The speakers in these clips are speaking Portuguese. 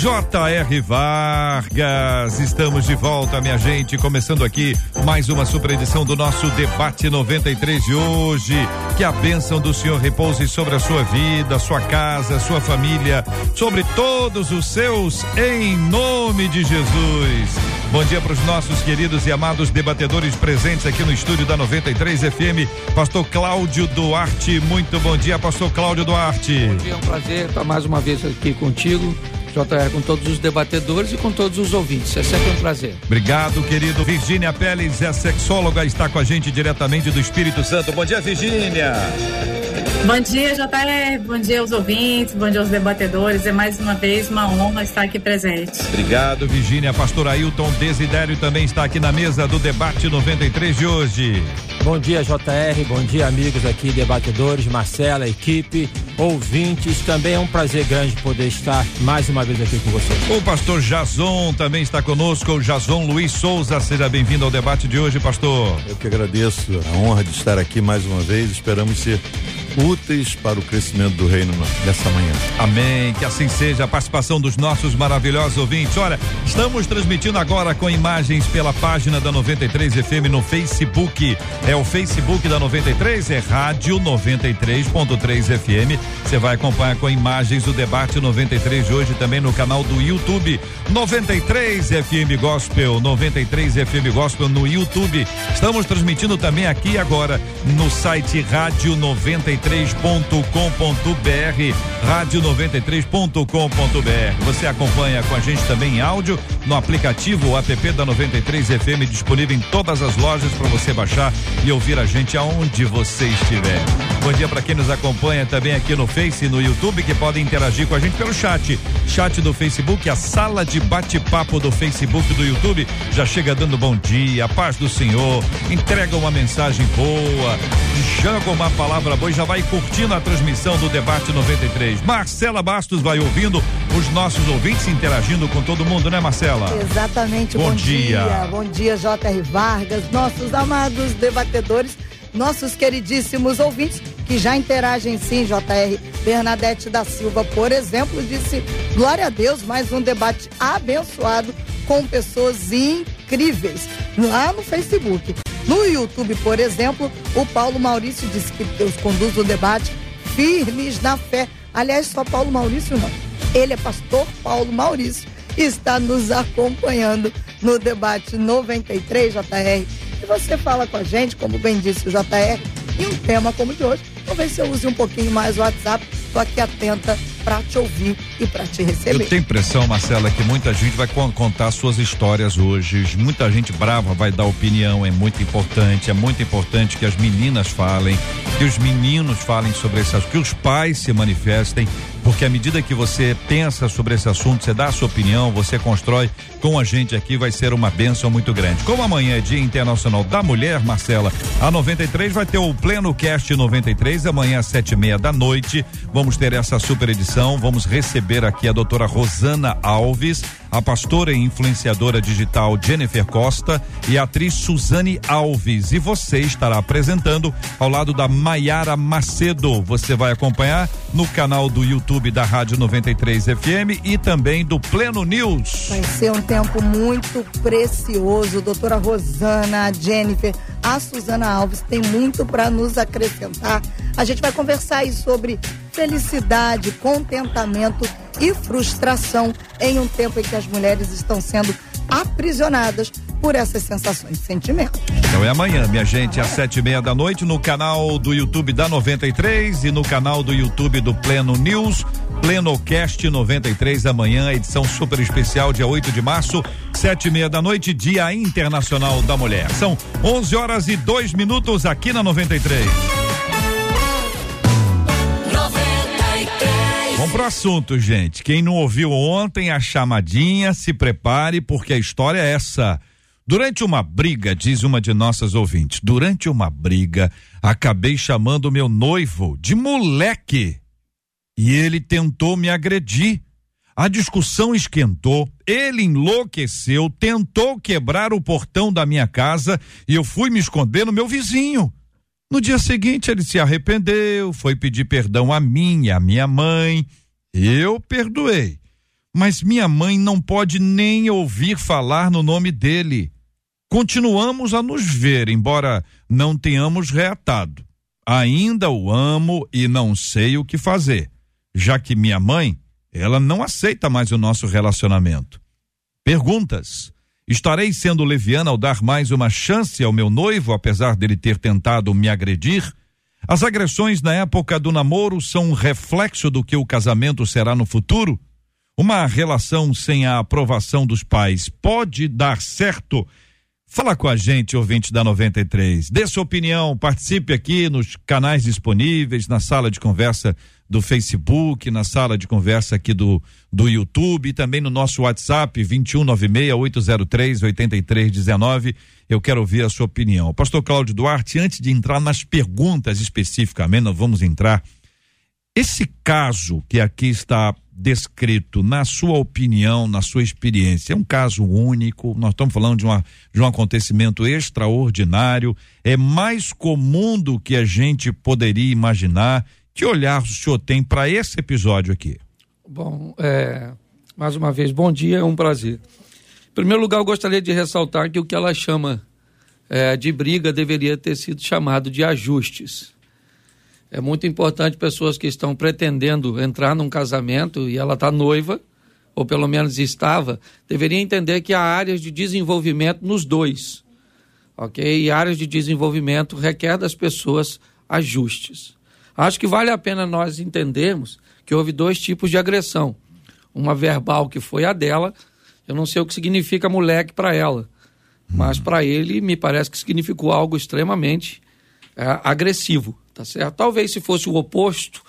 J.R. Vargas, estamos de volta, minha gente, começando aqui mais uma super edição do nosso debate 93 de hoje. Que a bênção do Senhor repouse sobre a sua vida, sua casa, sua família, sobre todos os seus, em nome de Jesus. Bom dia para os nossos queridos e amados debatedores presentes aqui no estúdio da 93 FM. Pastor Cláudio Duarte, muito bom dia, Pastor Cláudio Duarte. Bom dia, é um prazer estar mais uma vez aqui contigo JR, com todos os debatedores e com todos os ouvintes. É sempre um prazer. Obrigado, querido. Virgínia Pérez é sexóloga, está com a gente diretamente do Espírito Santo. Bom dia, Virgínia. Bom dia, JR. Bom dia aos ouvintes, bom dia aos debatedores. É mais uma vez uma honra estar aqui presente. Obrigado, Virgínia. Pastor Ailton Desidério também está aqui na mesa do debate 93 de hoje. Bom dia, JR. Bom dia, amigos aqui, debatedores, Marcela, equipe, ouvintes. Também é um prazer grande poder estar mais uma vez aqui com vocês. O pastor Jason também está conosco, o Jason Luiz Souza. Seja bem-vindo ao debate de hoje, pastor. Eu que agradeço a honra de estar aqui mais uma vez. Esperamos ser úteis para o crescimento do reino nessa manhã. Amém. Que assim seja a participação dos nossos maravilhosos ouvintes. Olha, estamos transmitindo agora com imagens pela página da 93 FM no Facebook. É o Facebook da 93, é Rádio 93.3 FM. Você vai acompanhar com imagens o debate 93 de hoje também no canal do YouTube 93 FM Gospel, 93 FM Gospel no YouTube. Estamos transmitindo também aqui agora no site Rádio 93 93.com.br, rádio93.com.br. Você acompanha com a gente também em áudio no aplicativo app da 93 FM disponível em todas as lojas para você baixar e ouvir a gente aonde você estiver. Bom dia para quem nos acompanha também aqui no Face e no YouTube que podem interagir com a gente pelo chat. Chat do Facebook, a sala de bate-papo do Facebook do YouTube já chega dando bom dia, paz do Senhor, entrega uma mensagem boa, joga uma palavra boa e já vai curtindo a transmissão do debate 93. Marcela Bastos vai ouvindo os nossos ouvintes interagindo com todo mundo, né, Marcela? Exatamente. Bom, bom dia. dia. Bom dia, J.R. Vargas, nossos amados debatedores, nossos queridíssimos ouvintes que já interagem sim, JR. Bernadette da Silva, por exemplo, disse: Glória a Deus, mais um debate abençoado com pessoas incríveis lá no Facebook. No YouTube, por exemplo, o Paulo Maurício disse que Deus conduz o debate firmes na fé. Aliás, só Paulo Maurício não. Ele é pastor Paulo Maurício e está nos acompanhando no debate 93 JR. E você fala com a gente, como bem disse o JR, em um tema como o de hoje. Talvez você use um pouquinho mais o WhatsApp. Estou aqui atenta para te ouvir e para te receber. Eu tenho impressão, Marcela, que muita gente vai contar suas histórias hoje. Muita gente brava vai dar opinião, é muito importante. É muito importante que as meninas falem, que os meninos falem sobre essas, que os pais se manifestem porque à medida que você pensa sobre esse assunto, você dá a sua opinião, você constrói com a gente aqui, vai ser uma bênção muito grande. Como amanhã é Dia Internacional da Mulher, Marcela, a 93 vai ter o Pleno Cast 93, amanhã às sete e meia da noite. Vamos ter essa super edição, vamos receber aqui a doutora Rosana Alves, a pastora e influenciadora digital Jennifer Costa e a atriz Suzane Alves. E você estará apresentando ao lado da Maiara Macedo. Você vai acompanhar no canal do YouTube da Rádio 93 FM e também do Pleno News. Vai ser um tempo muito precioso. Doutora Rosana, a Jennifer, a Suzana Alves tem muito para nos acrescentar. A gente vai conversar aí sobre felicidade, contentamento e frustração em um tempo em que as mulheres estão sendo aprisionadas por essas sensações e sentimentos. Então é amanhã, minha gente, às sete e meia da noite, no canal do YouTube da 93 e no canal do YouTube do Pleno News, Plenocast 93, amanhã, edição super especial, dia 8 de março, sete e meia da noite, Dia Internacional da Mulher. São 11 horas e dois minutos aqui na 93. Vamos pro assunto, gente. Quem não ouviu ontem a chamadinha, se prepare porque a história é essa. Durante uma briga, diz uma de nossas ouvintes, durante uma briga, acabei chamando meu noivo de moleque. E ele tentou me agredir. A discussão esquentou, ele enlouqueceu, tentou quebrar o portão da minha casa e eu fui me esconder no meu vizinho. No dia seguinte, ele se arrependeu, foi pedir perdão a mim e a minha mãe. Eu perdoei. Mas minha mãe não pode nem ouvir falar no nome dele. Continuamos a nos ver, embora não tenhamos reatado. Ainda o amo e não sei o que fazer, já que minha mãe ela não aceita mais o nosso relacionamento. Perguntas. Estarei sendo leviana ao dar mais uma chance ao meu noivo, apesar dele ter tentado me agredir? As agressões na época do namoro são um reflexo do que o casamento será no futuro? Uma relação sem a aprovação dos pais pode dar certo? Fala com a gente, ouvinte da 93. Dê sua opinião, participe aqui nos canais disponíveis, na sala de conversa do Facebook, na sala de conversa aqui do, do YouTube e também no nosso WhatsApp 21968038319. Eu quero ouvir a sua opinião. Pastor Cláudio Duarte, antes de entrar nas perguntas especificamente, nós vamos entrar. Esse caso que aqui está descrito, na sua opinião, na sua experiência, é um caso único. Nós estamos falando de, uma, de um acontecimento extraordinário. É mais comum do que a gente poderia imaginar. Que olhar o senhor tem para esse episódio aqui? Bom, é, mais uma vez, bom dia, é um prazer. Em primeiro lugar, eu gostaria de ressaltar que o que ela chama é, de briga deveria ter sido chamado de ajustes. É muito importante pessoas que estão pretendendo entrar num casamento e ela está noiva, ou pelo menos estava, deveria entender que há áreas de desenvolvimento nos dois. Ok? E áreas de desenvolvimento requer das pessoas ajustes. Acho que vale a pena nós entendermos que houve dois tipos de agressão. Uma verbal, que foi a dela, eu não sei o que significa moleque para ela, mas para ele me parece que significou algo extremamente é, agressivo, tá certo? Talvez se fosse o oposto,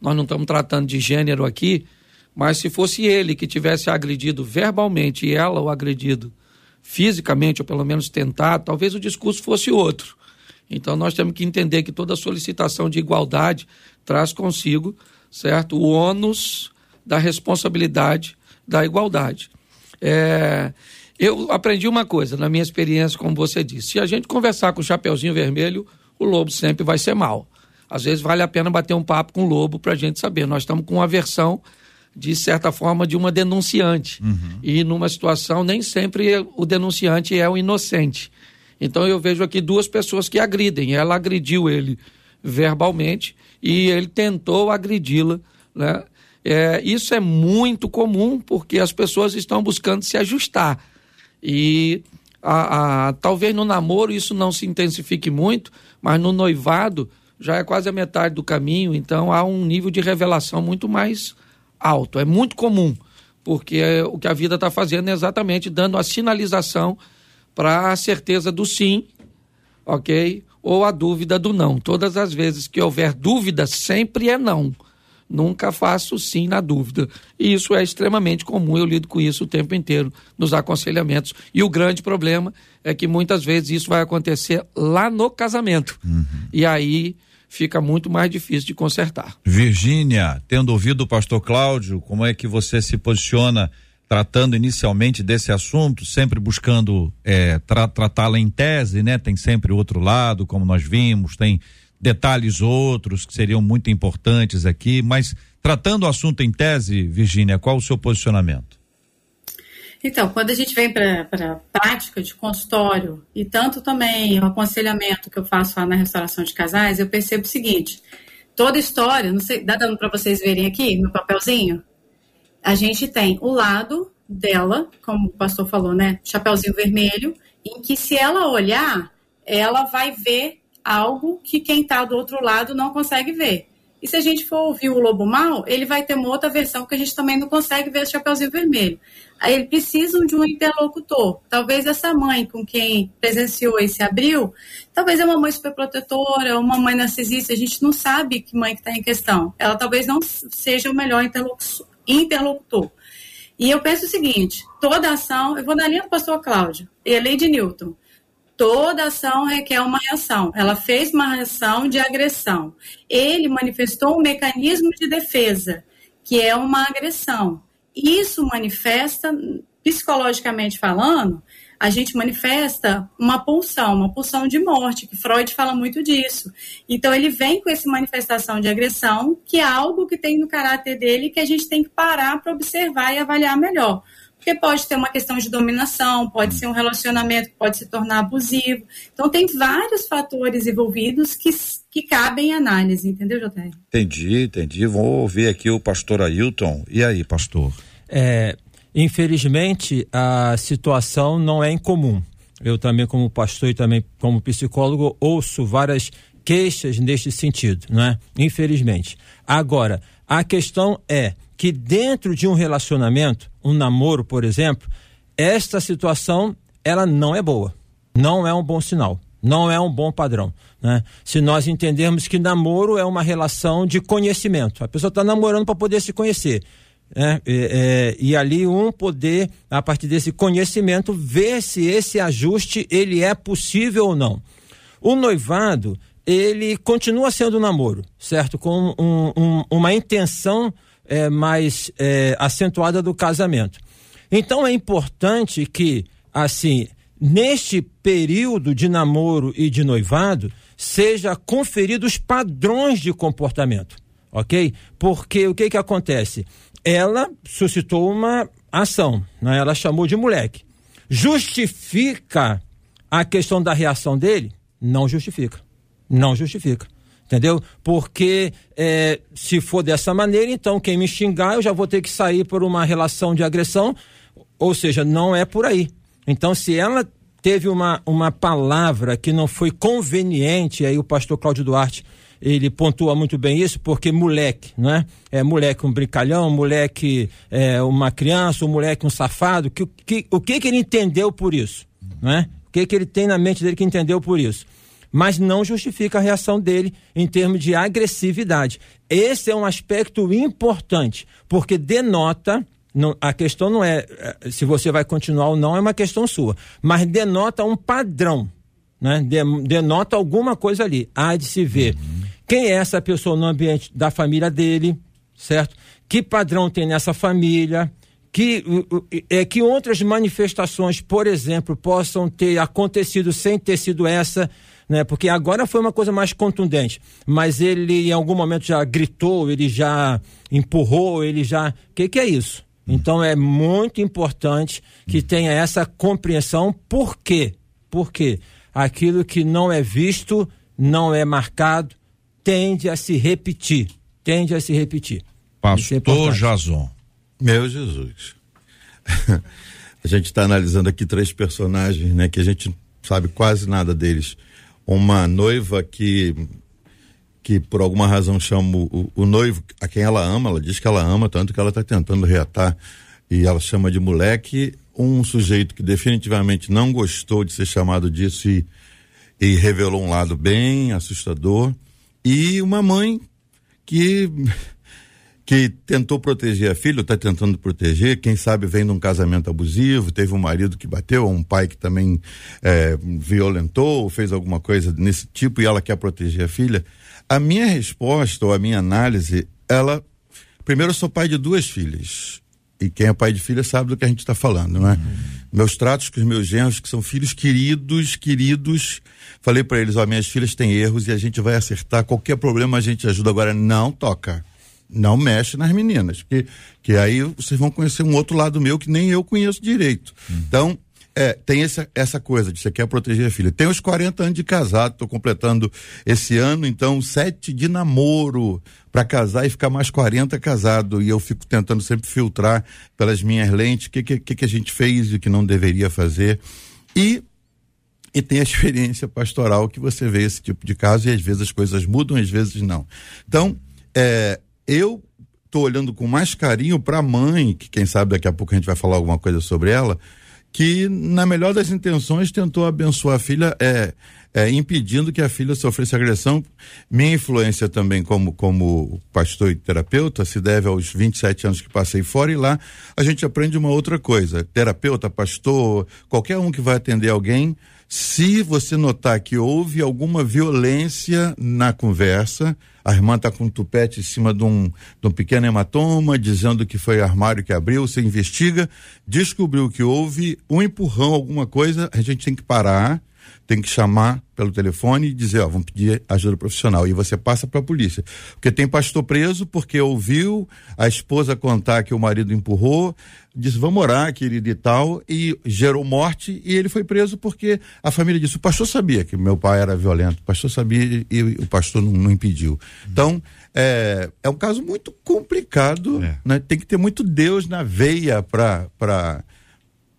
nós não estamos tratando de gênero aqui, mas se fosse ele que tivesse agredido verbalmente e ela o agredido fisicamente, ou pelo menos tentado, talvez o discurso fosse outro. Então nós temos que entender que toda solicitação de igualdade traz consigo, certo, o ônus da responsabilidade da igualdade. É, eu aprendi uma coisa na minha experiência, como você disse: se a gente conversar com o Chapeuzinho Vermelho, o lobo sempre vai ser mal. Às vezes vale a pena bater um papo com o lobo para a gente saber. Nós estamos com uma versão, de certa forma, de uma denunciante. Uhum. E numa situação, nem sempre o denunciante é o inocente. Então eu vejo aqui duas pessoas que agridem. Ela agrediu ele verbalmente e ele tentou agredi-la. Né? É, isso é muito comum porque as pessoas estão buscando se ajustar. E a, a, talvez no namoro isso não se intensifique muito, mas no noivado já é quase a metade do caminho, então há um nível de revelação muito mais alto. É muito comum, porque o que a vida está fazendo é exatamente dando a sinalização para a certeza do sim, ok? Ou a dúvida do não. Todas as vezes que houver dúvida, sempre é não. Nunca faço sim na dúvida. E isso é extremamente comum, eu lido com isso o tempo inteiro nos aconselhamentos. E o grande problema é que muitas vezes isso vai acontecer lá no casamento. Uhum. E aí fica muito mais difícil de consertar. Virgínia, tendo ouvido o pastor Cláudio, como é que você se posiciona tratando inicialmente desse assunto, sempre buscando é, tra tratá-la em tese, né? Tem sempre outro lado, como nós vimos, tem detalhes outros que seriam muito importantes aqui, mas tratando o assunto em tese, Virgínia, qual o seu posicionamento? Então, quando a gente vem para a prática de consultório e tanto também o aconselhamento que eu faço lá na restauração de casais, eu percebo o seguinte: toda história, não sei, dá dando para vocês verem aqui no papelzinho? a gente tem o lado dela, como o pastor falou, né? Chapeuzinho vermelho, em que se ela olhar, ela vai ver algo que quem está do outro lado não consegue ver. E se a gente for ouvir o lobo mal, ele vai ter uma outra versão que a gente também não consegue ver o Chapeuzinho Vermelho. Eles precisam de um interlocutor. Talvez essa mãe com quem presenciou esse abril, talvez é uma mãe superprotetora, uma mãe narcisista, a gente não sabe que mãe que está em questão. Ela talvez não seja o melhor interlocutor. E eu penso o seguinte: toda ação, eu vou na linha do pastor Cláudio, e a de Newton. Toda ação requer uma reação. Ela fez uma reação de agressão. Ele manifestou um mecanismo de defesa, que é uma agressão. Isso manifesta, psicologicamente falando, a gente manifesta uma pulsão, uma pulsão de morte, que Freud fala muito disso. Então, ele vem com essa manifestação de agressão, que é algo que tem no caráter dele que a gente tem que parar para observar e avaliar melhor. Porque pode ter uma questão de dominação, pode ser um relacionamento que pode se tornar abusivo. Então, tem vários fatores envolvidos que, que cabem análise, entendeu, Joté? Entendi, entendi. Vou ouvir aqui o pastor Ailton. E aí, pastor? É, Infelizmente, a situação não é incomum. Eu também, como pastor e também como psicólogo, ouço várias queixas neste sentido, não é? Infelizmente. Agora, a questão é que dentro de um relacionamento, um namoro, por exemplo, esta situação ela não é boa, não é um bom sinal, não é um bom padrão. Né? Se nós entendermos que namoro é uma relação de conhecimento, a pessoa está namorando para poder se conhecer. É, é, e ali um poder, a partir desse conhecimento, ver se esse ajuste ele é possível ou não. O noivado, ele continua sendo namoro, certo? Com um, um, uma intenção é, mais é, acentuada do casamento. Então é importante que, assim, neste período de namoro e de noivado, seja conferidos padrões de comportamento, ok? Porque o que que acontece? ela suscitou uma ação, né? ela chamou de moleque. Justifica a questão da reação dele? Não justifica. Não justifica. Entendeu? Porque é, se for dessa maneira, então quem me xingar, eu já vou ter que sair por uma relação de agressão. Ou seja, não é por aí. Então, se ela teve uma, uma palavra que não foi conveniente, aí o pastor Cláudio Duarte ele pontua muito bem isso, porque moleque, não é? Moleque um brincalhão, moleque é, uma criança, um moleque um safado, que, que, o que que ele entendeu por isso, não é? O que que ele tem na mente dele que entendeu por isso? Mas não justifica a reação dele em termos de agressividade. Esse é um aspecto importante, porque denota não, a questão não é, é se você vai continuar ou não, é uma questão sua. Mas denota um padrão. Né? Denota alguma coisa ali. Há de se ver. Uhum. Quem é essa pessoa no ambiente da família dele, certo? Que padrão tem nessa família? Que, é, que outras manifestações, por exemplo, possam ter acontecido sem ter sido essa, né? Porque agora foi uma coisa mais contundente, mas ele em algum momento já gritou, ele já empurrou, ele já. O que, que é isso? Então é muito importante que tenha essa compreensão. Por quê? Porque aquilo que não é visto não é marcado, tende a se repetir. Tende a se repetir. Pastor é Jason. Meu Jesus. a gente está analisando aqui três personagens, né? Que a gente sabe quase nada deles. Uma noiva que que por alguma razão chama o, o, noivo a quem ela ama, ela diz que ela ama, tanto que ela está tentando reatar e ela chama de moleque um sujeito que definitivamente não gostou de ser chamado disso e, e revelou um lado bem assustador e uma mãe que que tentou proteger a filha, está tentando proteger, quem sabe vem de um casamento abusivo, teve um marido que bateu, um pai que também é, violentou, fez alguma coisa nesse tipo e ela quer proteger a filha. A minha resposta ou a minha análise, ela. Primeiro, eu sou pai de duas filhas. E quem é pai de filha sabe do que a gente está falando, não é? Uhum. Meus tratos com os meus genros, que são filhos queridos, queridos. Falei para eles: ó, minhas filhas têm erros e a gente vai acertar. Qualquer problema a gente ajuda. Agora, não toca. Não mexe nas meninas. Porque que aí vocês vão conhecer um outro lado meu que nem eu conheço direito. Uhum. Então, é, tem essa, essa coisa de você quer proteger a filha. Tem os 40 anos de casado, estou completando esse ano, então sete de namoro para casar e ficar mais 40 casado. E eu fico tentando sempre filtrar pelas minhas lentes o que, que, que a gente fez e o que não deveria fazer. E e tem a experiência pastoral que você vê esse tipo de caso e às vezes as coisas mudam, às vezes não. Então, é, eu estou olhando com mais carinho para a mãe, que quem sabe daqui a pouco a gente vai falar alguma coisa sobre ela, que na melhor das intenções tentou abençoar a filha, é, é, impedindo que a filha sofresse agressão. Minha influência também como, como pastor e terapeuta se deve aos 27 anos que passei fora e lá a gente aprende uma outra coisa. Terapeuta, pastor, qualquer um que vai atender alguém, se você notar que houve alguma violência na conversa, a irmã está com um tupete em cima de um, de um pequeno hematoma, dizendo que foi armário que abriu, você investiga, descobriu que houve um empurrão, alguma coisa, a gente tem que parar, tem que chamar pelo telefone e dizer, ó, vamos pedir ajuda profissional. E você passa para a polícia. Porque tem pastor preso porque ouviu a esposa contar que o marido empurrou, disse, vamos orar, querido e tal, e gerou morte, e ele foi preso porque a família disse, o pastor sabia que meu pai era violento, o pastor sabia e o pastor não, não impediu. Então, é, é um caso muito complicado, é. né? Tem que ter muito Deus na veia para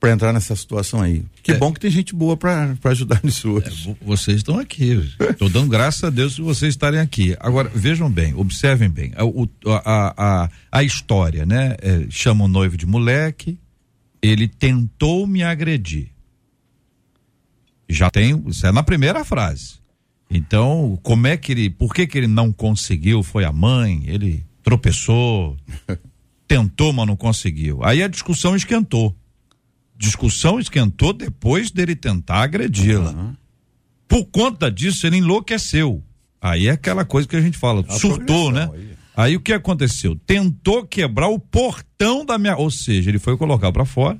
para entrar nessa situação aí. Que é. bom que tem gente boa para ajudar nisso hoje. É, vocês estão aqui. Estou dando graças a Deus por vocês estarem aqui. Agora, vejam bem, observem bem. A, a, a, a história, né? É, chama o noivo de moleque, ele tentou me agredir. Já tem, isso é na primeira frase. Então, como é que ele, por que que ele não conseguiu? Foi a mãe, ele tropeçou, tentou, mas não conseguiu. Aí a discussão esquentou discussão esquentou depois dele tentar agredi-la. Uhum. Por conta disso, ele enlouqueceu. Aí é aquela coisa que a gente fala, a surtou, né? Aí. aí. o que aconteceu? Tentou quebrar o portão da minha. Ou seja, ele foi colocar para fora,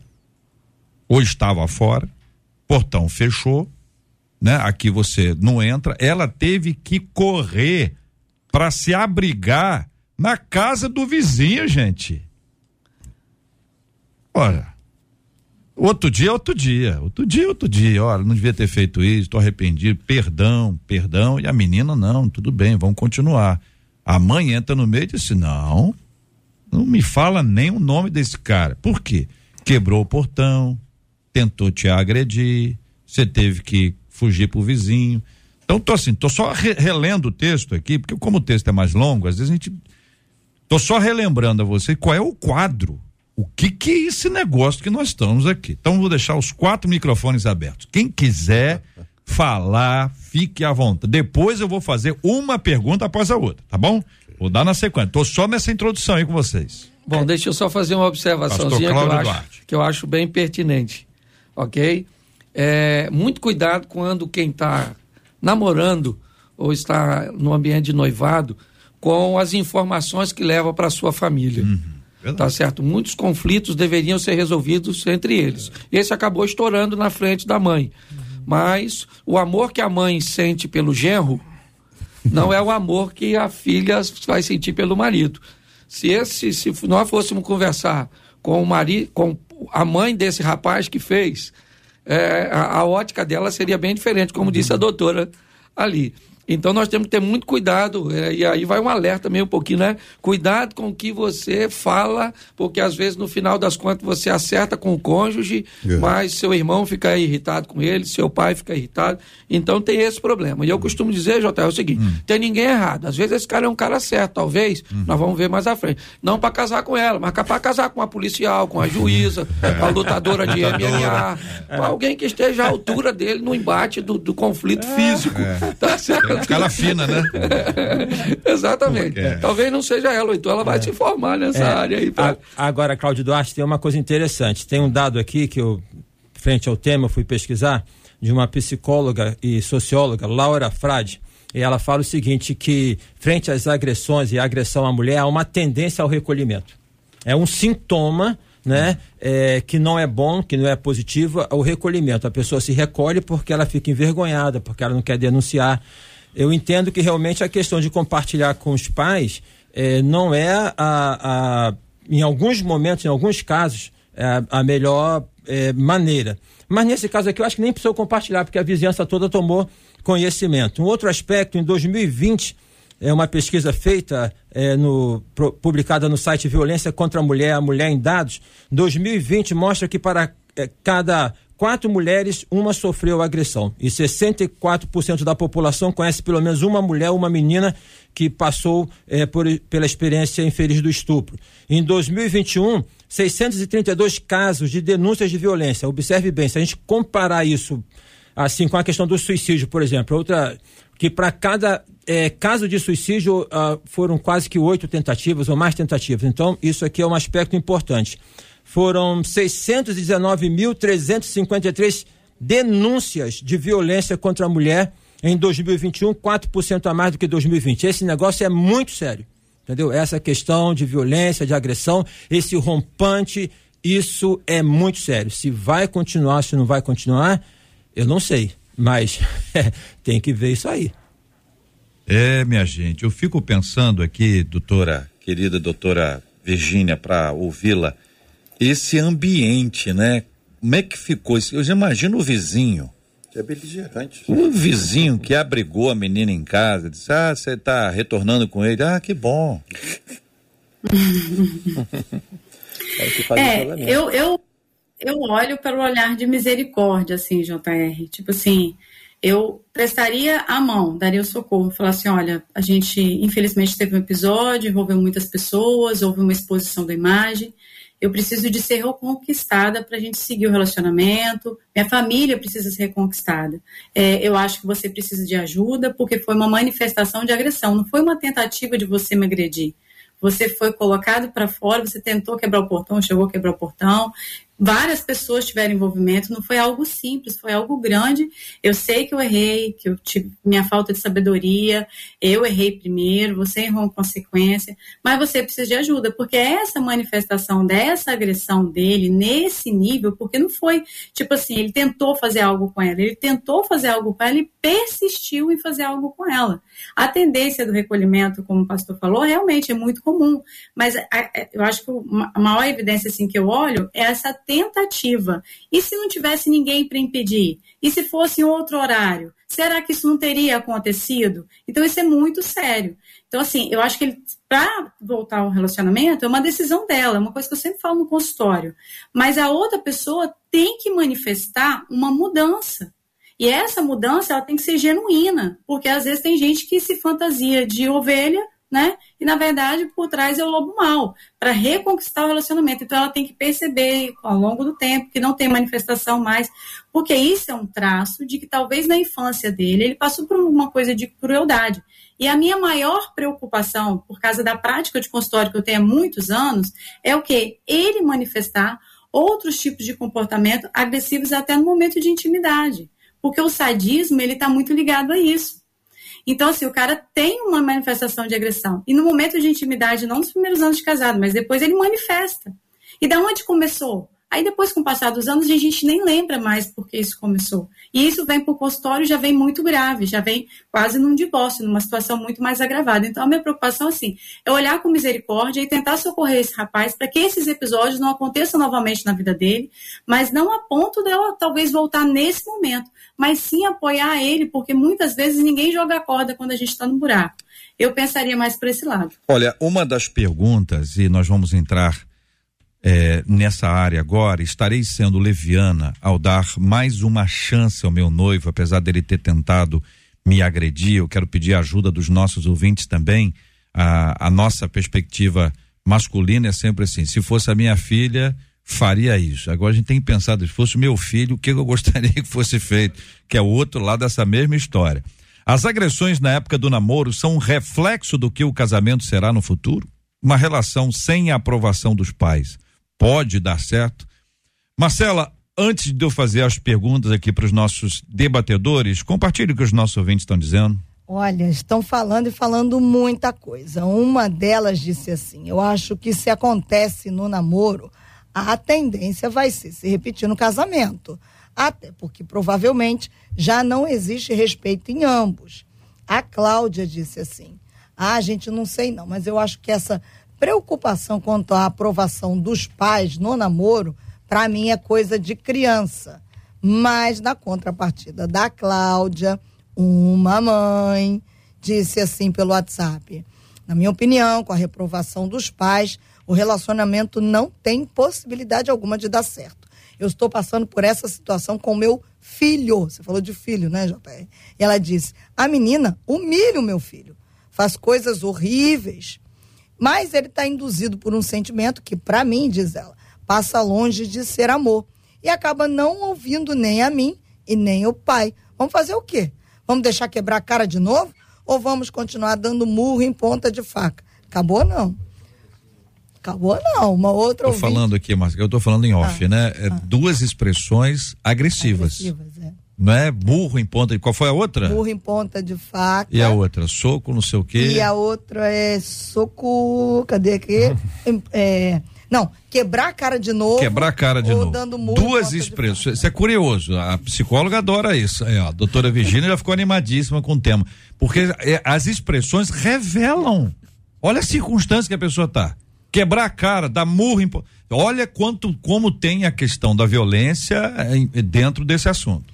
ou estava fora, portão fechou, né? Aqui você não entra. Ela teve que correr para se abrigar na casa do vizinho, gente. Olha, Outro dia, outro dia. Outro dia, outro dia. Olha, não devia ter feito isso, estou arrependido. Perdão, perdão. E a menina, não, tudo bem, vamos continuar. A mãe entra no meio e disse: não, não me fala nem o nome desse cara. Por quê? Quebrou o portão, tentou te agredir, você teve que fugir pro vizinho. Então, tô assim, tô só re relendo o texto aqui, porque como o texto é mais longo, às vezes a gente. Tô só relembrando a você qual é o quadro o que que é esse negócio que nós estamos aqui. Então vou deixar os quatro microfones abertos. Quem quiser falar, fique à vontade. Depois eu vou fazer uma pergunta após a outra, tá bom? Vou dar na sequência. Tô só nessa introdução aí com vocês. Bom, deixa eu só fazer uma observaçãozinha que eu, acho, que eu acho bem pertinente, ok? É, muito cuidado quando quem está namorando ou está no ambiente de noivado com as informações que leva para sua família. Uhum. Tá certo? Muitos conflitos deveriam ser resolvidos entre eles. Esse acabou estourando na frente da mãe. Mas o amor que a mãe sente pelo genro não é o amor que a filha vai sentir pelo marido. Se esse, se nós fôssemos conversar com o marido, com a mãe desse rapaz que fez, é, a, a, ótica dela seria bem diferente, como disse a doutora ali. Então nós temos que ter muito cuidado, é, e aí vai um alerta meio um pouquinho, né? Cuidado com o que você fala, porque às vezes no final das contas você acerta com o cônjuge, é. mas seu irmão fica irritado com ele, seu pai fica irritado. Então tem esse problema. E eu costumo dizer, Jota, é o seguinte: hum. tem ninguém errado. Às vezes esse cara é um cara certo, talvez, hum. nós vamos ver mais à frente. Não para casar com ela, mas para casar com a policial, com a juíza, é. com a lutadora de MMA, é. com alguém que esteja à altura dele no embate do, do conflito é. físico. Tá certo? Aquela fina, né? Exatamente. É. Talvez não seja ela, então ela vai é. se formar nessa é. área aí. Pra... agora, Cláudio Duarte, tem uma coisa interessante. Tem um dado aqui que eu, frente ao tema, eu fui pesquisar, de uma psicóloga e socióloga, Laura Frade. E ela fala o seguinte: que frente às agressões e agressão à mulher, há uma tendência ao recolhimento. É um sintoma né? É, que não é bom, que não é positivo, o recolhimento. A pessoa se recolhe porque ela fica envergonhada, porque ela não quer denunciar eu entendo que realmente a questão de compartilhar com os pais é, não é a, a, em alguns momentos, em alguns casos, é a melhor é, maneira. Mas nesse caso aqui eu acho que nem precisou compartilhar, porque a vizinhança toda tomou conhecimento. Um outro aspecto, em 2020, é uma pesquisa feita, no, pro, publicada no site Violência contra a Mulher, a Mulher em Dados, 2020 mostra que para cada quatro mulheres, uma sofreu agressão. E 64% da população conhece pelo menos uma mulher, uma menina que passou é, por, pela experiência infeliz do estupro. Em 2021, 632 casos de denúncias de violência. Observe bem, se a gente comparar isso assim com a questão do suicídio, por exemplo, outra que para cada é, caso de suicídio uh, foram quase que oito tentativas ou mais tentativas. Então, isso aqui é um aspecto importante. Foram 619.353 denúncias de violência contra a mulher em 2021, 4% a mais do que 2020. Esse negócio é muito sério. Entendeu? Essa questão de violência, de agressão, esse rompante, isso é muito sério. Se vai continuar, se não vai continuar, eu não sei. Mas tem que ver isso aí. É, minha gente, eu fico pensando aqui, doutora, querida doutora Virgínia, para ouvi-la, esse ambiente, né? Como é que ficou? Eu já imagino o vizinho. Que é beligerante. O vizinho que abrigou a menina em casa, disse: Ah, você está retornando com ele. Ah, que bom. é, eu, eu, eu olho pelo olhar de misericórdia, assim, JR. Tipo assim, eu prestaria a mão, daria o socorro, falasse, assim, olha, a gente infelizmente teve um episódio, envolveu muitas pessoas, houve uma exposição da imagem, eu preciso de ser reconquistada para a gente seguir o relacionamento, minha família precisa ser reconquistada. É, eu acho que você precisa de ajuda, porque foi uma manifestação de agressão, não foi uma tentativa de você me agredir. Você foi colocado para fora, você tentou quebrar o portão, chegou a quebrar o portão, várias pessoas tiveram envolvimento, não foi algo simples, foi algo grande. Eu sei que eu errei, que eu tive minha falta de sabedoria, eu errei primeiro, você errou em consequência, mas você precisa de ajuda, porque essa manifestação dessa agressão dele nesse nível, porque não foi tipo assim, ele tentou fazer algo com ela, ele tentou fazer algo com ela e persistiu em fazer algo com ela. A tendência do recolhimento, como o pastor falou, realmente é muito comum, mas eu acho que a maior evidência assim que eu olho é essa tentativa. E se não tivesse ninguém para impedir? E se fosse em outro horário? Será que isso não teria acontecido? Então, isso é muito sério. Então, assim, eu acho que ele, para voltar ao relacionamento, é uma decisão dela, é uma coisa que eu sempre falo no consultório. Mas a outra pessoa tem que manifestar uma mudança. E essa mudança ela tem que ser genuína, porque às vezes tem gente que se fantasia de ovelha né? E na verdade, por trás é o lobo mau, para reconquistar o relacionamento. Então ela tem que perceber ao longo do tempo que não tem manifestação mais, porque isso é um traço de que talvez na infância dele ele passou por uma coisa de crueldade. E a minha maior preocupação, por causa da prática de consultório que eu tenho há muitos anos, é o que? Ele manifestar outros tipos de comportamento agressivos até no momento de intimidade. Porque o sadismo, ele está muito ligado a isso. Então, assim, o cara tem uma manifestação de agressão. E no momento de intimidade, não nos primeiros anos de casado, mas depois ele manifesta. E da onde começou? Aí depois, com o passar dos anos, a gente nem lembra mais porque isso começou. E isso vem para o consultório já vem muito grave, já vem quase num divórcio, numa situação muito mais agravada. Então, a minha preocupação, assim, é olhar com misericórdia e tentar socorrer esse rapaz para que esses episódios não aconteçam novamente na vida dele, mas não a ponto dela talvez voltar nesse momento, mas sim apoiar ele, porque muitas vezes ninguém joga a corda quando a gente está no buraco. Eu pensaria mais por esse lado. Olha, uma das perguntas, e nós vamos entrar é, nessa área agora, estarei sendo leviana ao dar mais uma chance ao meu noivo, apesar dele ter tentado me agredir. Eu quero pedir a ajuda dos nossos ouvintes também. A, a nossa perspectiva masculina é sempre assim: se fosse a minha filha, faria isso. Agora a gente tem que pensar, se fosse meu filho, o que eu gostaria que fosse feito, que é o outro lado dessa mesma história. As agressões na época do namoro são um reflexo do que o casamento será no futuro? Uma relação sem a aprovação dos pais pode dar certo. Marcela, antes de eu fazer as perguntas aqui para os nossos debatedores, compartilhe o que os nossos ouvintes estão dizendo. Olha, estão falando e falando muita coisa. Uma delas disse assim: Eu acho que se acontece no namoro, a tendência vai ser se repetir no casamento. Até porque provavelmente já não existe respeito em ambos. A Cláudia disse assim: Ah, gente, não sei não, mas eu acho que essa preocupação quanto à aprovação dos pais no namoro, para mim é coisa de criança. Mas na contrapartida da Cláudia, uma mãe disse assim pelo WhatsApp: na minha opinião, com a reprovação dos pais, o relacionamento não tem possibilidade alguma de dar certo. Eu estou passando por essa situação com meu filho. Você falou de filho, né, JR? E ela disse: a menina humilha o meu filho, faz coisas horríveis, mas ele está induzido por um sentimento que, para mim, diz ela, passa longe de ser amor e acaba não ouvindo nem a mim e nem o pai. Vamos fazer o quê? Vamos deixar quebrar a cara de novo? Ou vamos continuar dando murro em ponta de faca? Acabou não. Acabou não. Uma outra. Tô falando aqui, Márcia, eu tô falando em off, ah, né? É, ah. Duas expressões agressivas. Agressivas, é. Não é burro em ponta de. Qual foi a outra? Burro em ponta de faca. E a outra? Soco, não sei o quê. E a outra é soco. Cadê aqui? é, não, quebrar a cara de novo. Quebrar a cara de novo. Dando Duas expressões. Isso é curioso. A psicóloga adora isso. Aí, ó, a doutora Virginia já ficou animadíssima com o tema. Porque é, as expressões revelam. Olha a circunstância que a pessoa tá. Quebrar a cara, dar murro em. Olha quanto como tem a questão da violência é, dentro desse assunto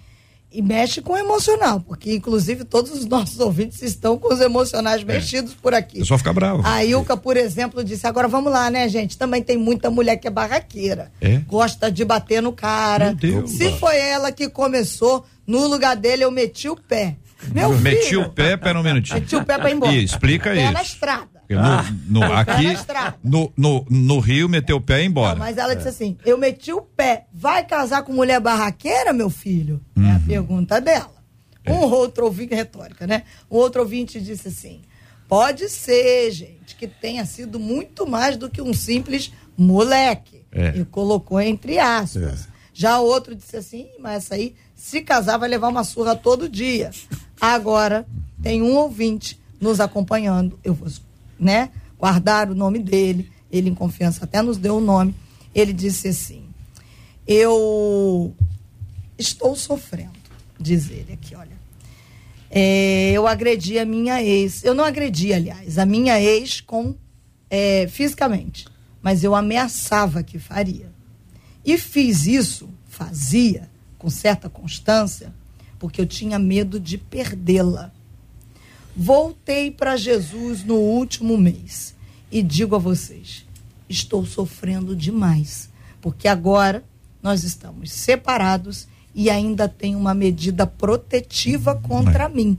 e mexe com o emocional, porque inclusive todos os nossos ouvintes estão com os emocionais é. mexidos por aqui. É só ficar bravo. A Ilka, por exemplo, disse: agora vamos lá, né, gente? Também tem muita mulher que é barraqueira. É? Gosta de bater no cara. Meu Deus. Se foi ela que começou, no lugar dele eu meti o pé. Meu meti filho, o pé, pera um minutinho. Meti o pé pra ir embora. E explica pé isso. na estrada. Ah. No, no aqui, no, no, no, Rio, meteu o pé e embora. Não, mas ela é. disse assim: eu meti o pé. Vai casar com mulher barraqueira, meu filho? Uhum. É a uhum. pergunta dela. É. Um outro ouvinte, retórica, né? Um outro ouvinte disse assim: pode ser, gente, que tenha sido muito mais do que um simples moleque. É. E colocou entre aspas. É. Já outro disse assim: mas essa aí, se casar, vai levar uma surra todo dia. Agora, tem um ouvinte nos acompanhando. Eu vou né, guardar o nome dele. Ele, em confiança, até nos deu o nome. Ele disse assim: Eu estou sofrendo, diz ele aqui, olha. É, eu agredi a minha ex. Eu não agredi, aliás, a minha ex com é, fisicamente, mas eu ameaçava que faria. E fiz isso, fazia, com certa constância, porque eu tinha medo de perdê-la. Voltei para Jesus no último mês e digo a vocês: estou sofrendo demais, porque agora nós estamos separados e ainda tem uma medida protetiva contra mim.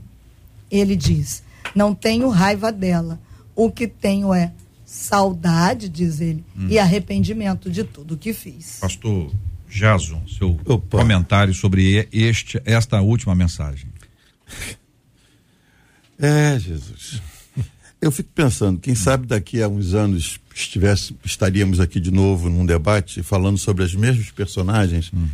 Ele diz: não tenho raiva dela, o que tenho é saudade, diz ele, hum. e arrependimento de tudo que fiz. Pastor Jason, seu Opa. comentário sobre este, esta última mensagem. É, Jesus. Eu fico pensando, quem sabe daqui a uns anos estivesse, estaríamos aqui de novo num debate falando sobre as mesmas personagens uhum.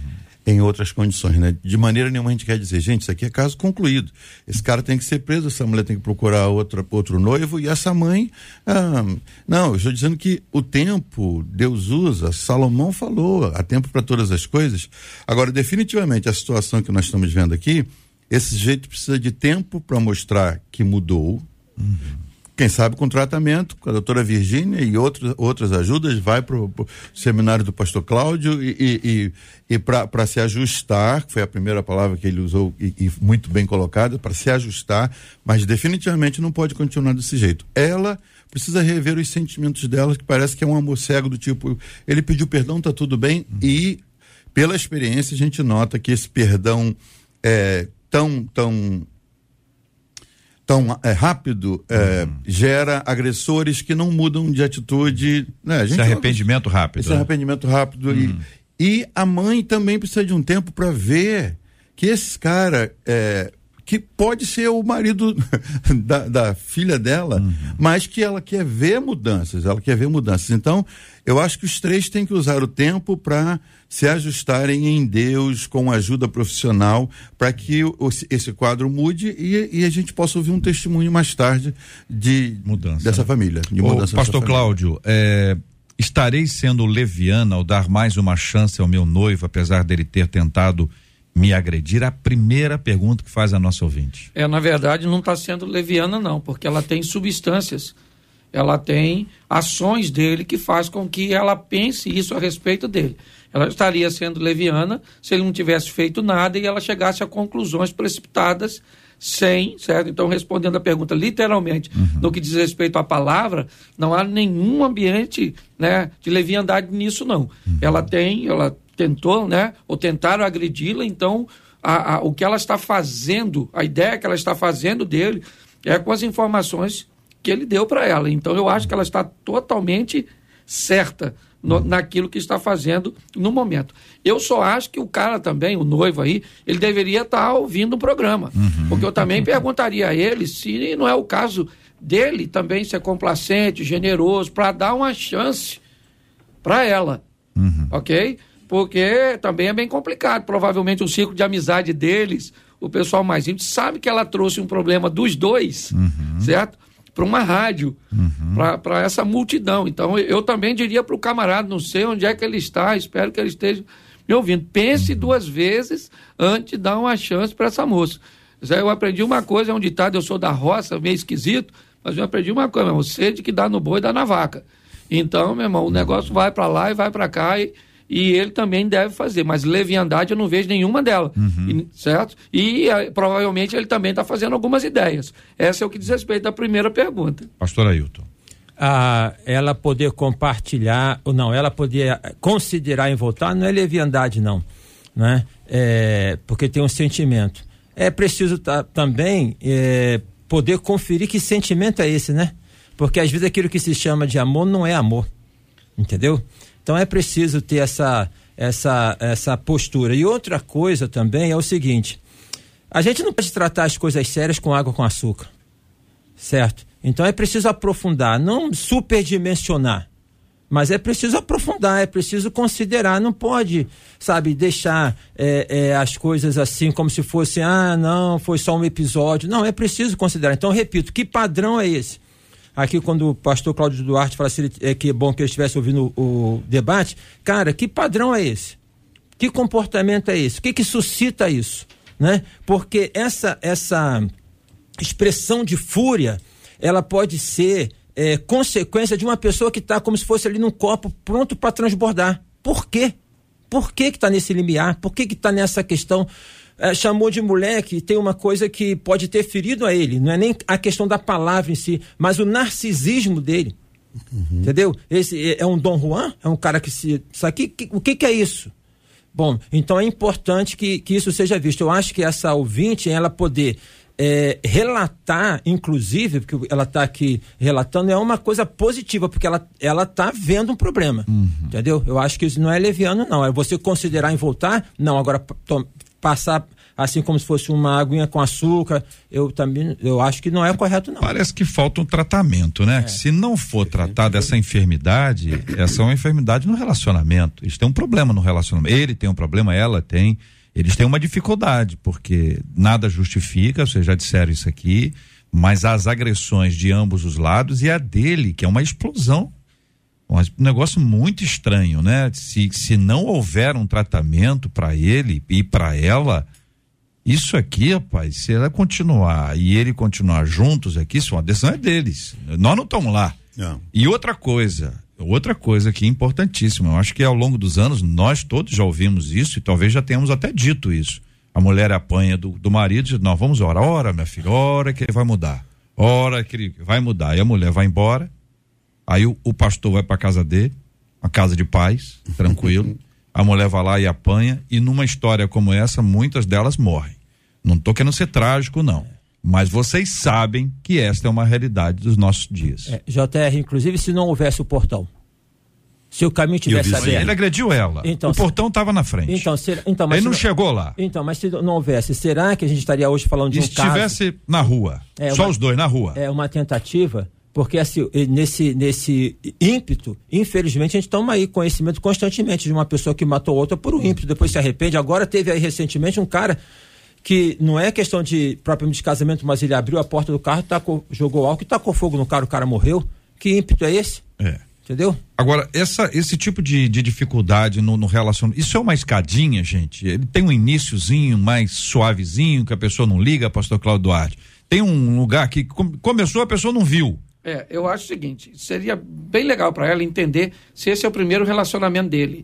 Em outras condições, né? De maneira nenhuma a gente quer dizer, gente, isso aqui é caso concluído. Esse cara tem que ser preso, essa mulher tem que procurar outra, outro noivo e essa mãe. Ah, não, eu estou dizendo que o tempo Deus usa, Salomão falou, há tempo para todas as coisas. Agora, definitivamente, a situação que nós estamos vendo aqui esse jeito precisa de tempo para mostrar que mudou. Uhum. Quem sabe com tratamento, com a doutora Virgínia e outros, outras ajudas, vai para o seminário do pastor Cláudio e, e, e, e para se ajustar, que foi a primeira palavra que ele usou e, e muito bem colocada, para se ajustar, mas definitivamente não pode continuar desse jeito. Ela precisa rever os sentimentos dela, que parece que é um amor cego do tipo, ele pediu perdão, tá tudo bem, uhum. e pela experiência a gente nota que esse perdão é, tão tão tão é, rápido é, uhum. gera agressores que não mudam de atitude. Né? esse arrependimento rápido. Esse né? arrependimento rápido. E, e a mãe também precisa de um tempo para ver que esse cara é, que pode ser o marido da, da filha dela, uhum. mas que ela quer ver mudanças, ela quer ver mudanças. Então, eu acho que os três têm que usar o tempo para se ajustarem em Deus com ajuda profissional para que esse quadro mude e, e, a gente possa ouvir um testemunho mais tarde de mudança dessa família. De mudança Pastor Cláudio, é, estarei sendo leviana ao dar mais uma chance ao meu noivo, apesar dele ter tentado me agredir? A primeira pergunta que faz a nossa ouvinte. É, na verdade, não está sendo leviana, não, porque ela tem substâncias, ela tem ações dele que faz com que ela pense isso a respeito dele. Ela estaria sendo leviana se ele não tivesse feito nada e ela chegasse a conclusões precipitadas sem, certo? Então, respondendo a pergunta literalmente, uhum. no que diz respeito à palavra, não há nenhum ambiente né, de leviandade nisso, não. Uhum. Ela tem, ela tentou, né? Ou tentaram agredi-la, então a, a, o que ela está fazendo, a ideia que ela está fazendo dele é com as informações que ele deu para ela. Então eu acho que ela está totalmente certa no, naquilo que está fazendo no momento. Eu só acho que o cara também, o noivo aí, ele deveria estar tá ouvindo o programa. Uhum. Porque eu também perguntaria a ele se não é o caso dele também ser complacente, generoso, para dar uma chance para ela. Uhum. Ok? Porque também é bem complicado. Provavelmente o ciclo de amizade deles, o pessoal mais íntimo, sabe que ela trouxe um problema dos dois, uhum. certo? Para uma rádio, uhum. para essa multidão. Então eu também diria para o camarada, não sei onde é que ele está, espero que ele esteja me ouvindo. Pense uhum. duas vezes antes de dar uma chance para essa moça. Eu aprendi uma coisa, é um ditado, eu sou da roça, meio esquisito, mas eu aprendi uma coisa, meu irmão, sede que dá no boi, dá na vaca. Então, meu irmão, o negócio vai para lá e vai para cá e, e ele também deve fazer, mas leviandade eu não vejo nenhuma dela, uhum. certo? E a, provavelmente ele também está fazendo algumas ideias. Essa é o que diz respeito à primeira pergunta. Pastor Ailton. Ah, ela poder compartilhar, ou não, ela poder considerar em voltar, não é leviandade, não, né? É, porque tem um sentimento. É preciso também é, poder conferir que sentimento é esse, né? Porque às vezes aquilo que se chama de amor não é amor. Entendeu? Então é preciso ter essa, essa, essa postura. E outra coisa também é o seguinte: a gente não pode tratar as coisas sérias com água com açúcar. Certo? Então é preciso aprofundar, não superdimensionar. Mas é preciso aprofundar, é preciso considerar, não pode, sabe, deixar é, é, as coisas assim como se fosse, ah, não, foi só um episódio. Não, é preciso considerar. Então, repito, que padrão é esse? Aqui, quando o pastor Cláudio Duarte fala é que é bom que ele estivesse ouvindo o, o debate, cara, que padrão é esse? Que comportamento é esse? O que, que suscita isso? Né? Porque essa, essa expressão de fúria, ela pode ser é, consequência de uma pessoa que está como se fosse ali num copo pronto para transbordar. Por quê? Por que está nesse limiar? Por que está nessa questão? É, chamou de moleque, tem uma coisa que pode ter ferido a ele. Não é nem a questão da palavra em si, mas o narcisismo dele. Uhum. Entendeu? Esse é, é um Dom Juan? É um cara que se. Isso aqui, que, o que, que é isso? Bom, então é importante que, que isso seja visto. Eu acho que essa ouvinte, ela poder é, relatar, inclusive, porque ela está aqui relatando, é uma coisa positiva, porque ela está vendo um problema. Uhum. Entendeu? Eu acho que isso não é leviano, não. É você considerar em voltar, não. Agora, passar assim como se fosse uma aguinha com açúcar, eu também eu acho que não é correto não. Parece que falta um tratamento, né? É. Se não for tratar dessa enfermidade, essa é uma enfermidade no relacionamento. Eles têm um problema no relacionamento. Ele tem um problema, ela tem. Eles têm uma dificuldade, porque nada justifica, vocês já disseram isso aqui, mas as agressões de ambos os lados e a dele, que é uma explosão. Um negócio muito estranho, né? Se, se não houver um tratamento para ele e para ela, isso aqui, rapaz, se ela continuar e ele continuar juntos aqui, isso é uma decisão é deles. Nós não estamos lá. Não. E outra coisa, Outra coisa que é importantíssima, eu acho que ao longo dos anos nós todos já ouvimos isso e talvez já tenhamos até dito isso. A mulher apanha do, do marido e diz: Nós vamos orar, ora, minha filha, ora que ele vai mudar, ora que ele vai mudar. E a mulher vai embora, aí o, o pastor vai para casa dele, uma casa de paz, tranquilo. a mulher vai lá e apanha, e numa história como essa, muitas delas morrem. Não estou querendo ser trágico, não. Mas vocês sabem que esta é uma realidade dos nossos dias. É, JR, inclusive, se não houvesse o portão. Se o caminho tivesse aberto. Ele agrediu ela. Então, o portão estava na frente. Então, ser, então, mas ele não, não chegou lá. Então, mas se não houvesse, será que a gente estaria hoje falando de e um caso? Se estivesse na rua, é só uma, os dois na rua. É uma tentativa, porque assim, nesse, nesse ímpeto, infelizmente, a gente toma aí conhecimento constantemente de uma pessoa que matou outra por um ímpeto, depois se arrepende. Agora teve aí recentemente um cara que não é questão de propriamente de casamento, mas ele abriu a porta do carro, tacou, jogou álcool e tacou fogo no cara, o cara morreu. Que ímpeto é esse? É. Entendeu? Agora, essa, esse tipo de, de dificuldade no, no relacionamento, isso é uma escadinha, gente? Ele tem um iníciozinho mais suavezinho, que a pessoa não liga, pastor Cláudio Duarte. Tem um lugar que começou, a pessoa não viu. É, eu acho o seguinte, seria bem legal para ela entender se esse é o primeiro relacionamento dele.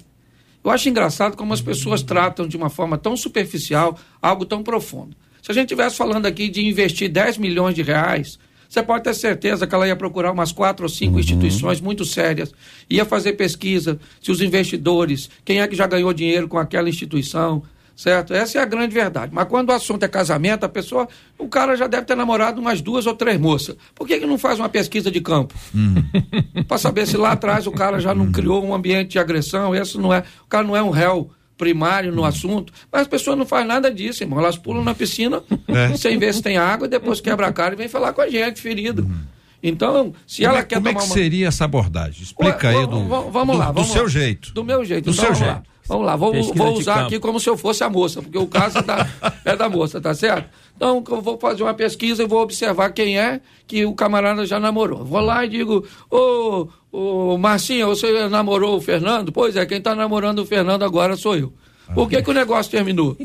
Eu acho engraçado como as pessoas tratam de uma forma tão superficial algo tão profundo. Se a gente estivesse falando aqui de investir 10 milhões de reais, você pode ter certeza que ela ia procurar umas quatro ou cinco uhum. instituições muito sérias, ia fazer pesquisa se os investidores, quem é que já ganhou dinheiro com aquela instituição, certo? Essa é a grande verdade. Mas quando o assunto é casamento, a pessoa, o cara já deve ter namorado umas duas ou três moças. Por que, que não faz uma pesquisa de campo? Uhum. Para saber se lá atrás o cara já não uhum. criou um ambiente de agressão, esse não é, o cara não é um réu primário no assunto, mas as pessoas não fazem nada disso, irmão. Elas pulam na piscina é. sem ver se tem água, depois quebra a cara e vem falar com a gente, ferido. Uhum. Então, se como ela é, quer como tomar é que uma... seria essa abordagem? Explica Ué, aí do, vamos lá, vamos do seu jeito. Do meu jeito. Do então, seu jeito. Lá. Vamos lá, vou, vou usar aqui como se eu fosse a moça, porque o caso é da, é da moça, tá certo? Então, eu vou fazer uma pesquisa e vou observar quem é que o camarada já namorou. Vou lá e digo, ô, ô Marcinha, você namorou o Fernando? Pois é, quem está namorando o Fernando agora sou eu. Por que, que o negócio terminou?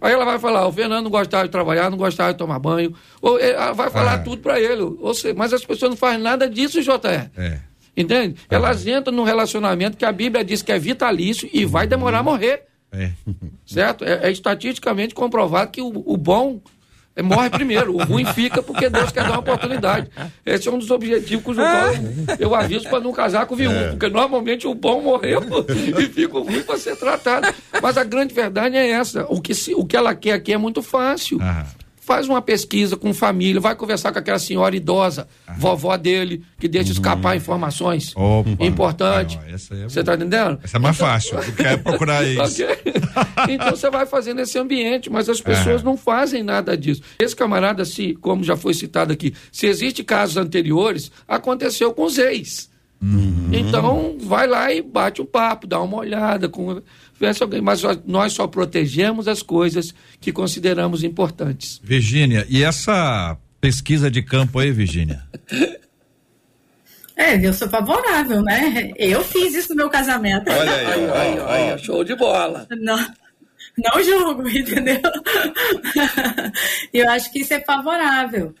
Aí ela vai falar, o Fernando não gostava de trabalhar, não gostava de tomar banho. Ou ela vai falar ah. tudo para ele. Ou seja, mas as pessoas não fazem nada disso, JR. É. Entende? Ah. Elas entram num relacionamento que a Bíblia diz que é vitalício e vai demorar a morrer. É. Certo? É, é, estatisticamente comprovado que o, o bom é, morre primeiro. O ruim fica porque Deus quer dar uma oportunidade. Esse é um dos objetivos cujo qual eu aviso para não casar com o viúvo, é. porque normalmente o bom morreu e fica o ruim para ser tratado. Mas a grande verdade é essa. O que, se, o que ela quer aqui é muito fácil. Ah faz uma pesquisa com família, vai conversar com aquela senhora idosa, ah. vovó dele, que deixa uhum. escapar informações importantes. Ah, você está entendendo? Essa é mais então, fácil do que é procurar isso. então você vai fazendo esse ambiente, mas as pessoas é. não fazem nada disso. Esse camarada, se, como já foi citado aqui, se existe casos anteriores, aconteceu com os ex. Uhum. Então, vai lá e bate o papo, dá uma olhada, conversa alguém. Mas nós só protegemos as coisas que consideramos importantes. Virgínia, e essa pesquisa de campo aí, Virgínia? É, eu sou favorável, né? Eu fiz isso no meu casamento. Olha aí, aí, aí, aí, aí show de bola. Não, não julgo, entendeu? eu acho que isso é favorável.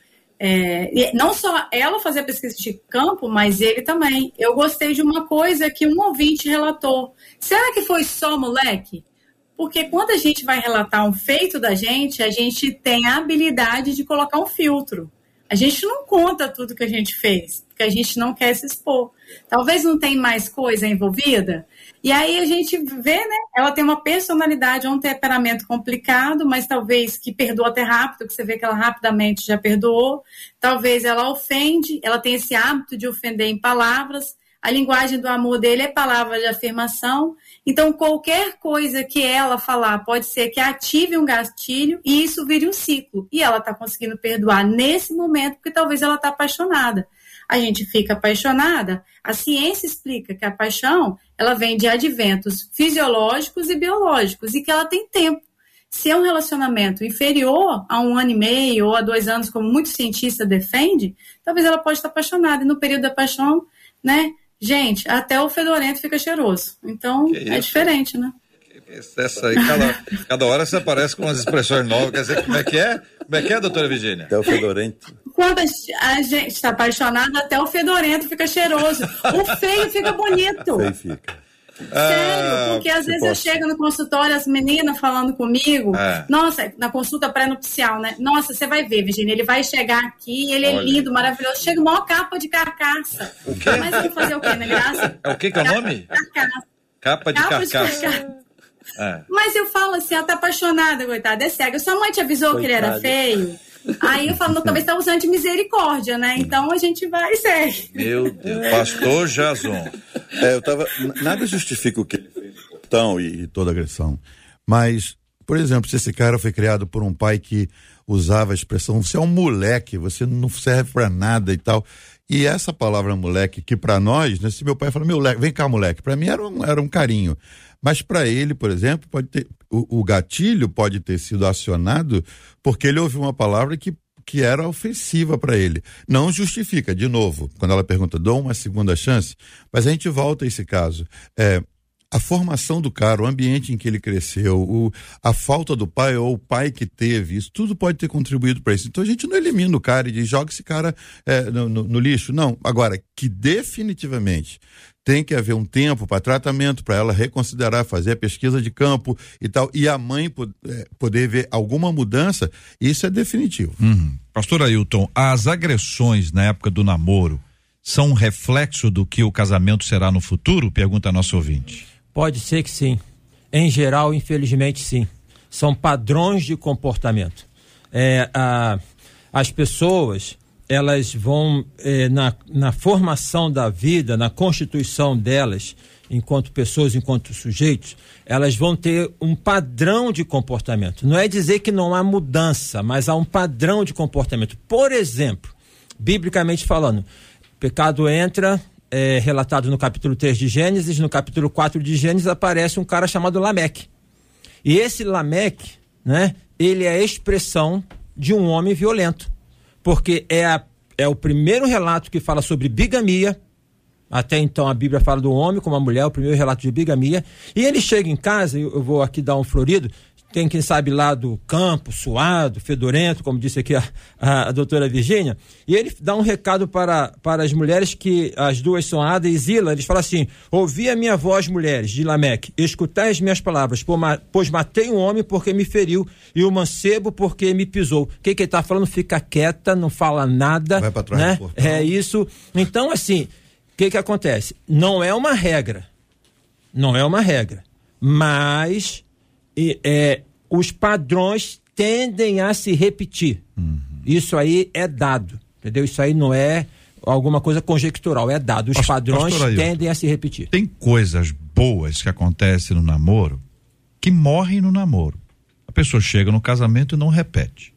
É, não só ela fazer a pesquisa de campo, mas ele também. Eu gostei de uma coisa que um ouvinte relatou. Será que foi só moleque? Porque quando a gente vai relatar um feito da gente, a gente tem a habilidade de colocar um filtro. A gente não conta tudo que a gente fez, porque a gente não quer se expor. Talvez não tenha mais coisa envolvida. E aí a gente vê, né? Ela tem uma personalidade, um temperamento complicado, mas talvez que perdoa até rápido, que você vê que ela rapidamente já perdoou. Talvez ela ofende, ela tem esse hábito de ofender em palavras. A linguagem do amor dele é palavra de afirmação. Então, qualquer coisa que ela falar pode ser que ative um gatilho e isso vire um ciclo. E ela está conseguindo perdoar nesse momento porque talvez ela está apaixonada a gente fica apaixonada, a ciência explica que a paixão ela vem de adventos fisiológicos e biológicos e que ela tem tempo. Se é um relacionamento inferior a um ano e meio ou a dois anos, como muitos cientistas defendem, talvez ela pode estar apaixonada. E no período da paixão, né? Gente, até o fedorento fica cheiroso. Então, é diferente, né? Essa aí, cada, cada hora você aparece com umas expressões novas. Quer dizer, como é que é? Como é que é, doutora Virginia? Até o fedorento. Quando a gente está apaixonado, até o fedorento fica cheiroso. O feio fica bonito. Feio fica. Sério, ah, porque às vezes posso... eu chego no consultório, as meninas falando comigo, é. nossa, na consulta pré-nupcial, né? Nossa, você vai ver, Virginia, ele vai chegar aqui, ele é Olha. é lindo, maravilhoso, chega uma capa de carcaça. O quê? Mas eu vou fazer o quê, né, graça? É o que que é o nome? Carcaça. Capa de capa carcaça. De carcaça. É. Mas eu falo assim, ela tá apaixonada, coitada, é cega. Sua mãe te avisou Coitado. que ele era feio? Aí eu falo, talvez tá usando de misericórdia, né? Então a gente vai e segue. Meu Deus, pastor Jason. É, eu tava. Nada justifica o que ele fez então, e, e toda agressão. Mas, por exemplo, se esse cara foi criado por um pai que usava a expressão, você é um moleque, você não serve para nada e tal. E essa palavra moleque, que para nós, né, se meu pai fala, meu moleque, vem cá, moleque, para mim era um, era um carinho. Mas para ele, por exemplo, pode ter, o, o, gatilho pode ter sido acionado porque ele ouviu uma palavra que, que era ofensiva para ele. Não justifica, de novo, quando ela pergunta, dou uma segunda chance, mas a gente volta a esse caso. É, a formação do cara, o ambiente em que ele cresceu, o, a falta do pai ou o pai que teve, isso tudo pode ter contribuído para isso. Então a gente não elimina o cara e diz, joga esse cara é, no, no, no, lixo. Não. Agora, que definitivamente tem que haver um tempo para tratamento, para ela reconsiderar, fazer a pesquisa de campo e tal, e a mãe é, poder ver alguma mudança, isso é definitivo. Uhum. Pastor Ailton, as agressões na época do namoro são um reflexo do que o casamento será no futuro? Pergunta a nosso ouvinte. Pode ser que sim. Em geral, infelizmente, sim. São padrões de comportamento. É, a, as pessoas elas vão, eh, na, na formação da vida, na constituição delas, enquanto pessoas, enquanto sujeitos, elas vão ter um padrão de comportamento. Não é dizer que não há mudança, mas há um padrão de comportamento. Por exemplo, biblicamente falando, pecado entra, é, relatado no capítulo 3 de Gênesis, no capítulo 4 de Gênesis aparece um cara chamado Lameque. E esse Lameque, né, ele é a expressão de um homem violento porque é, a, é o primeiro relato que fala sobre bigamia. Até então a Bíblia fala do homem como a mulher, o primeiro relato de bigamia. E ele chega em casa, eu vou aqui dar um florido, tem quem sabe lá do campo, suado, fedorento, como disse aqui a, a, a doutora Virgínia, e ele dá um recado para, para as mulheres que as duas são Ada e Zila, eles falam assim, ouvi a minha voz, mulheres, de Lameque, escutai as minhas palavras, pois matei um homem porque me feriu e o mancebo porque me pisou. O que, que ele está falando? Fica quieta, não fala nada. Vai para trás né? É isso. Então, assim, o que, que acontece? Não é uma regra. Não é uma regra. Mas e, é, os padrões tendem a se repetir. Uhum. Isso aí é dado, entendeu? Isso aí não é alguma coisa conjectural, é dado. Os Pastor, padrões tendem a se repetir. Tem coisas boas que acontecem no namoro que morrem no namoro. A pessoa chega no casamento e não repete.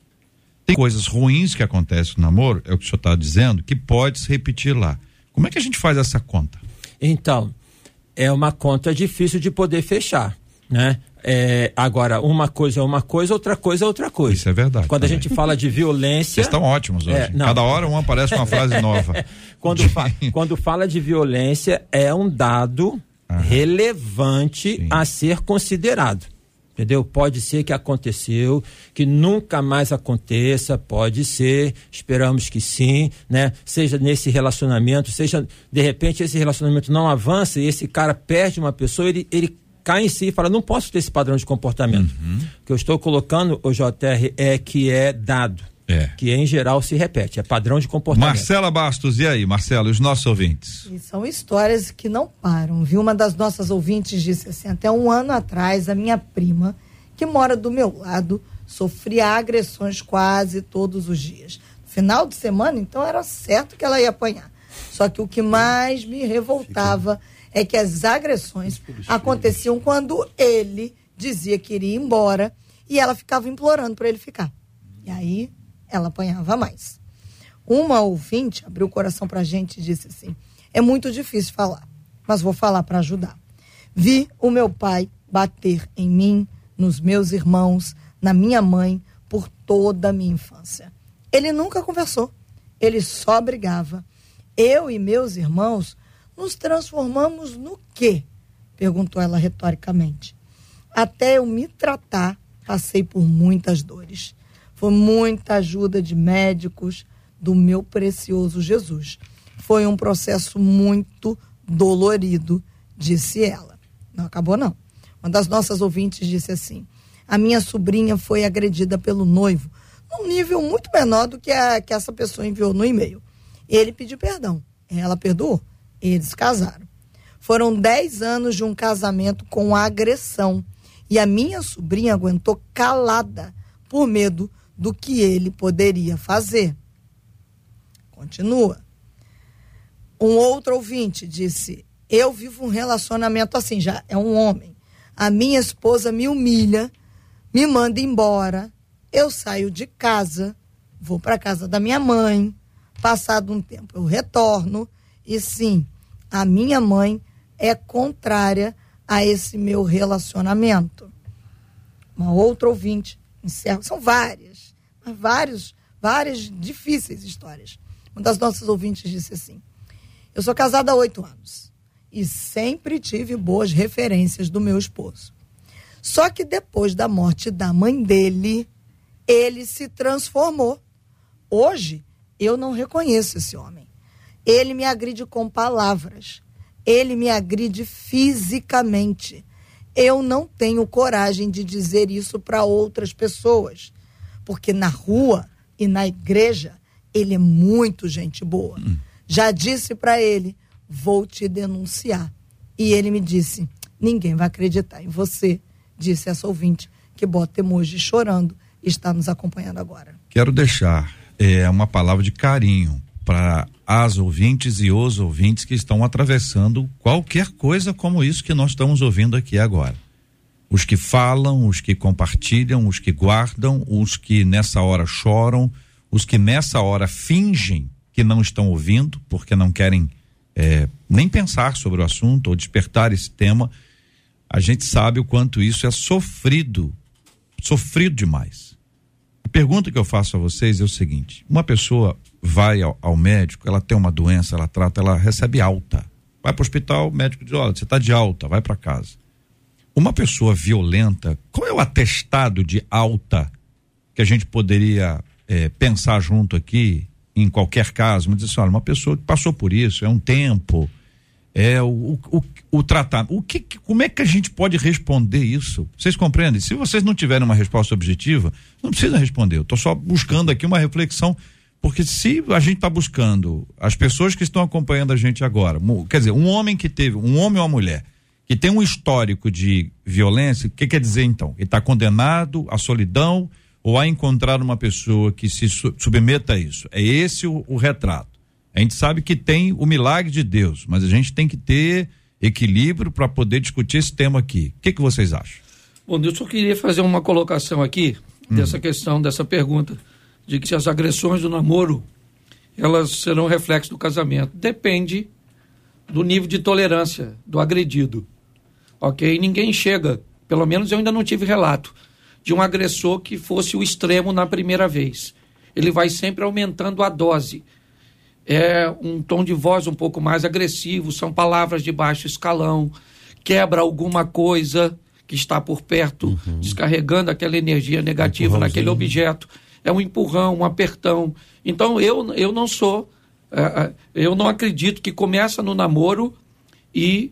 Tem coisas ruins que acontecem no namoro, é o que o senhor está dizendo, que pode se repetir lá. Como é que a gente faz essa conta? Então, é uma conta difícil de poder fechar, né? É, agora, uma coisa é uma coisa, outra coisa é outra coisa. Isso é verdade. Quando também. a gente fala de violência. Vocês estão ótimos hoje. É, Cada hora um aparece uma frase nova. quando, fa quando fala de violência, é um dado relevante Sim. a ser considerado. Entendeu? Pode ser que aconteceu, que nunca mais aconteça, pode ser, esperamos que sim, né? Seja nesse relacionamento, seja de repente esse relacionamento não avança e esse cara perde uma pessoa, ele, ele cai em si e fala, não posso ter esse padrão de comportamento. Uhum. O que eu estou colocando, o JR, é que é dado. É. Que em geral se repete, é padrão de comportamento. Marcela Bastos, e aí, Marcela, os nossos ouvintes? E são histórias que não param, viu? Uma das nossas ouvintes disse assim: até um ano atrás, a minha prima, que mora do meu lado, sofria agressões quase todos os dias. No final de semana, então, era certo que ela ia apanhar. Só que o que mais me revoltava. Fica é que as agressões aconteciam quando ele dizia que iria embora e ela ficava implorando para ele ficar. E aí ela apanhava mais. Uma ouvinte abriu o coração para a gente e disse assim: é muito difícil falar, mas vou falar para ajudar. Vi o meu pai bater em mim, nos meus irmãos, na minha mãe, por toda a minha infância. Ele nunca conversou, ele só brigava. Eu e meus irmãos nos transformamos no quê? perguntou ela retoricamente. Até eu me tratar, passei por muitas dores. Foi muita ajuda de médicos do meu precioso Jesus. Foi um processo muito dolorido, disse ela. Não acabou, não. Uma das nossas ouvintes disse assim: a minha sobrinha foi agredida pelo noivo, num nível muito menor do que, a, que essa pessoa enviou no e-mail. Ele pediu perdão. Ela perdoou. Eles casaram. Foram 10 anos de um casamento com agressão. E a minha sobrinha aguentou calada por medo do que ele poderia fazer. Continua. Um outro ouvinte disse: Eu vivo um relacionamento assim, já é um homem. A minha esposa me humilha, me manda embora. Eu saio de casa, vou para casa da minha mãe. Passado um tempo, eu retorno e sim, a minha mãe é contrária a esse meu relacionamento. Uma outra ouvinte, encerra, são várias, vários, várias difíceis histórias. Uma das nossas ouvintes disse assim: Eu sou casada há oito anos e sempre tive boas referências do meu esposo. Só que depois da morte da mãe dele, ele se transformou. Hoje, eu não reconheço esse homem. Ele me agride com palavras. ele me agride fisicamente. Eu não tenho coragem de dizer isso para outras pessoas, porque na rua e na igreja ele é muito gente boa. Hum. Já disse para ele: vou te denunciar. E ele me disse: ninguém vai acreditar em você, disse essa ouvinte que bota emoji chorando e está nos acompanhando agora. Quero deixar é, uma palavra de carinho para as ouvintes e os ouvintes que estão atravessando qualquer coisa como isso que nós estamos ouvindo aqui agora. Os que falam, os que compartilham, os que guardam, os que nessa hora choram, os que nessa hora fingem que não estão ouvindo porque não querem é, nem pensar sobre o assunto ou despertar esse tema. A gente sabe o quanto isso é sofrido, sofrido demais pergunta que eu faço a vocês é o seguinte: uma pessoa vai ao, ao médico, ela tem uma doença, ela trata, ela recebe alta. Vai para o hospital, o médico diz: olha, você está de alta, vai para casa. Uma pessoa violenta, qual é o atestado de alta que a gente poderia é, pensar junto aqui, em qualquer caso? Me diz assim: olha, uma pessoa que passou por isso, é um tempo, é o, o, o tratamento. O que, como é que a gente pode responder isso? Vocês compreendem? Se vocês não tiverem uma resposta objetiva, não precisa responder. Eu estou só buscando aqui uma reflexão, porque se a gente está buscando as pessoas que estão acompanhando a gente agora, quer dizer, um homem que teve, um homem ou uma mulher que tem um histórico de violência, o que quer dizer então? Ele está condenado à solidão ou a encontrar uma pessoa que se submeta a isso? É esse o, o retrato. A gente sabe que tem o milagre de Deus, mas a gente tem que ter equilíbrio para poder discutir esse tema aqui. O que, que vocês acham? Bom, eu só queria fazer uma colocação aqui hum. dessa questão, dessa pergunta, de que se as agressões do namoro elas serão reflexo do casamento. Depende do nível de tolerância do agredido. Ok? Ninguém chega, pelo menos eu ainda não tive relato, de um agressor que fosse o extremo na primeira vez. Ele vai sempre aumentando a dose é um tom de voz um pouco mais agressivo, são palavras de baixo escalão, quebra alguma coisa que está por perto, uhum. descarregando aquela energia negativa naquele objeto. É um empurrão, um apertão. Então eu, eu não sou, é, é, eu não acredito que começa no namoro e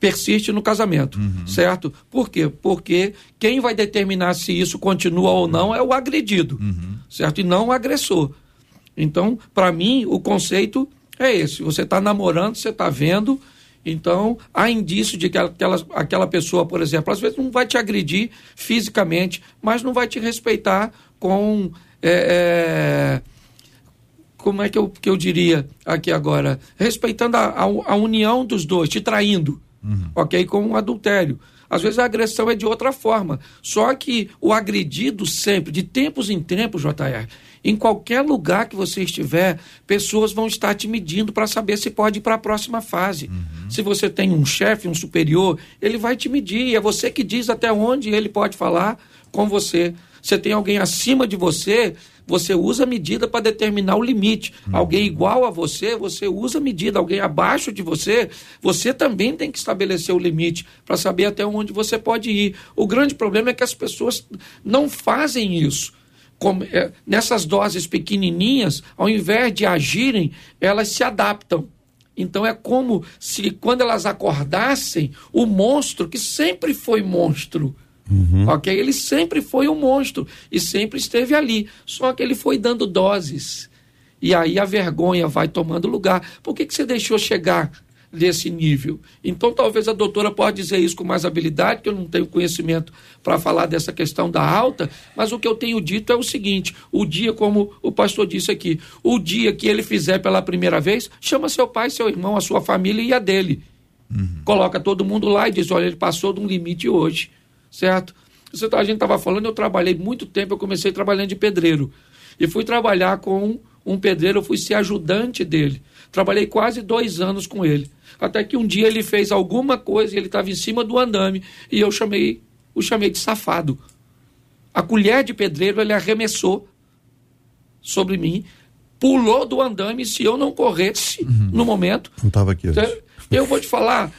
persiste no casamento, uhum. certo? Por quê? Porque quem vai determinar se isso continua ou não é o agredido, uhum. certo? E não o agressor. Então, para mim, o conceito é esse. Você está namorando, você está vendo. Então, há indício de que aquela, aquela pessoa, por exemplo, às vezes não vai te agredir fisicamente, mas não vai te respeitar com. É, é, como é que eu, que eu diria aqui agora? Respeitando a, a, a união dos dois, te traindo, uhum. ok? Com um adultério. Às vezes a agressão é de outra forma. Só que o agredido sempre, de tempos em tempos, JR, em qualquer lugar que você estiver, pessoas vão estar te medindo para saber se pode ir para a próxima fase. Uhum. Se você tem um chefe, um superior, ele vai te medir. É você que diz até onde ele pode falar com você. Você tem alguém acima de você, você usa medida para determinar o limite. Uhum. Alguém igual a você, você usa medida. Alguém abaixo de você, você também tem que estabelecer o limite para saber até onde você pode ir. O grande problema é que as pessoas não fazem isso como, é, nessas doses pequenininhas, ao invés de agirem, elas se adaptam. Então é como se quando elas acordassem, o monstro, que sempre foi monstro, uhum. ok? Ele sempre foi um monstro e sempre esteve ali. Só que ele foi dando doses. E aí a vergonha vai tomando lugar. Por que, que você deixou chegar desse nível. Então, talvez a doutora possa dizer isso com mais habilidade, que eu não tenho conhecimento para falar dessa questão da alta, mas o que eu tenho dito é o seguinte: o dia, como o pastor disse aqui, o dia que ele fizer pela primeira vez, chama seu pai, seu irmão, a sua família e a dele. Uhum. Coloca todo mundo lá e diz: olha, ele passou de um limite hoje, certo? A gente estava falando, eu trabalhei muito tempo, eu comecei trabalhando de pedreiro. E fui trabalhar com um pedreiro, eu fui ser ajudante dele. Trabalhei quase dois anos com ele. Até que um dia ele fez alguma coisa e ele estava em cima do andame e eu chamei, o chamei de safado. A colher de pedreiro ele arremessou sobre mim, pulou do andame. Se eu não corresse uhum. no momento, não estava aqui. Então, eu vou te falar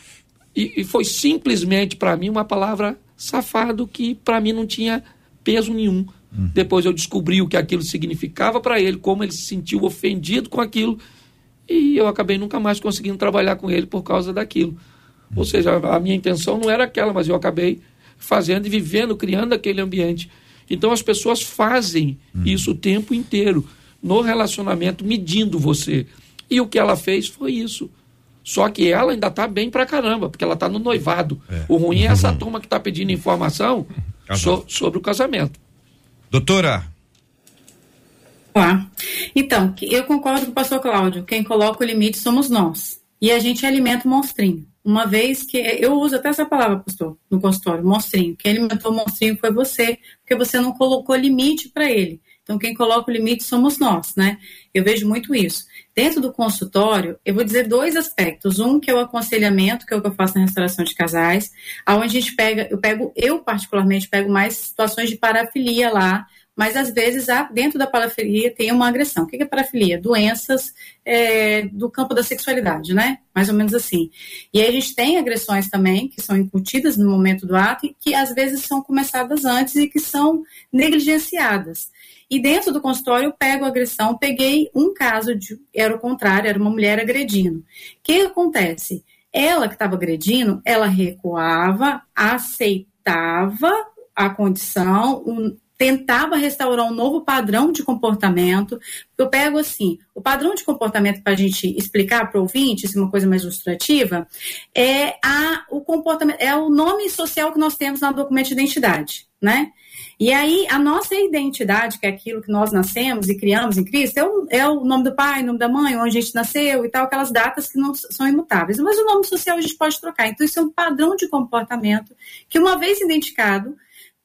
e, e foi simplesmente para mim uma palavra safado que para mim não tinha peso nenhum. Uhum. Depois eu descobri o que aquilo significava para ele, como ele se sentiu ofendido com aquilo e eu acabei nunca mais conseguindo trabalhar com ele por causa daquilo. Ou seja, a minha intenção não era aquela, mas eu acabei fazendo e vivendo, criando aquele ambiente. Então as pessoas fazem hum. isso o tempo inteiro no relacionamento, medindo você. E o que ela fez foi isso. Só que ela ainda está bem pra caramba, porque ela está no noivado. É. O ruim é essa uhum. turma que está pedindo informação so, sobre o casamento. Doutora. Ah, então, eu concordo com o pastor Cláudio. Quem coloca o limite somos nós. E a gente alimenta o monstrinho. Uma vez que. Eu uso até essa palavra, pastor, no consultório, monstrinho. Quem alimentou o monstrinho foi você, porque você não colocou limite para ele. Então, quem coloca o limite somos nós, né? Eu vejo muito isso. Dentro do consultório, eu vou dizer dois aspectos. Um, que é o aconselhamento, que é o que eu faço na restauração de casais, aonde a gente pega, eu pego, eu particularmente pego mais situações de parafilia lá, mas às vezes dentro da parafilia tem uma agressão. O que é parafilia? Doenças é, do campo da sexualidade, né? Mais ou menos assim. E aí a gente tem agressões também que são incutidas no momento do ato e que às vezes são começadas antes e que são negligenciadas. E dentro do consultório eu pego agressão, peguei um caso de era o contrário, era uma mulher agredindo. O que acontece? Ela que estava agredindo, ela recuava, aceitava a condição, um, tentava restaurar um novo padrão de comportamento. Eu pego assim, o padrão de comportamento para a gente explicar para o ouvinte, isso é uma coisa mais ilustrativa, é a, o comportamento, é o nome social que nós temos no documento de identidade, né? E aí, a nossa identidade, que é aquilo que nós nascemos e criamos em Cristo, é o, é o nome do pai, o nome da mãe, onde a gente nasceu e tal, aquelas datas que não são imutáveis. Mas o nome social a gente pode trocar. Então, isso é um padrão de comportamento que, uma vez identificado,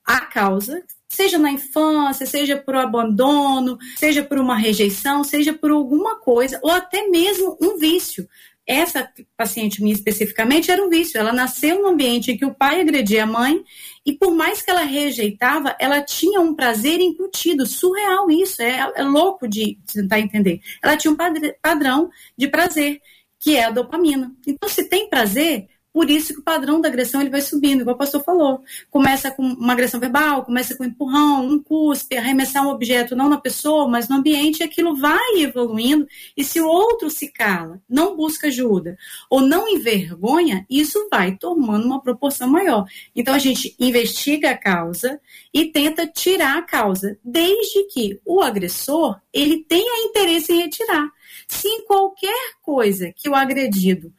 a causa, seja na infância, seja por abandono, seja por uma rejeição, seja por alguma coisa, ou até mesmo um vício essa paciente minha especificamente era um vício. Ela nasceu num ambiente em que o pai agredia a mãe e por mais que ela rejeitava, ela tinha um prazer incutido. Surreal isso, é, é louco de, tentar entender. Ela tinha um padrão de prazer, que é a dopamina. Então, se tem prazer, por isso que o padrão da agressão ele vai subindo, igual o pastor falou. Começa com uma agressão verbal, começa com um empurrão, um cuspe, arremessar um objeto não na pessoa, mas no ambiente, aquilo vai evoluindo. E se o outro se cala, não busca ajuda ou não envergonha, isso vai tomando uma proporção maior. Então a gente investiga a causa e tenta tirar a causa, desde que o agressor ele tenha interesse em retirar. Se em qualquer coisa que o agredido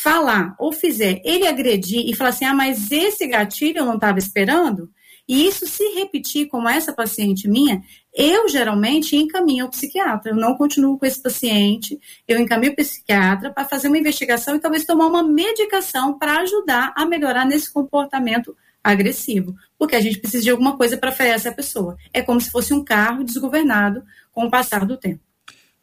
falar ou fizer ele agredir e falar assim, ah, mas esse gatilho eu não estava esperando, e isso se repetir como essa paciente minha, eu geralmente encaminho ao psiquiatra. Eu não continuo com esse paciente, eu encaminho o psiquiatra para fazer uma investigação e talvez tomar uma medicação para ajudar a melhorar nesse comportamento agressivo. Porque a gente precisa de alguma coisa para frear essa pessoa. É como se fosse um carro desgovernado com o passar do tempo.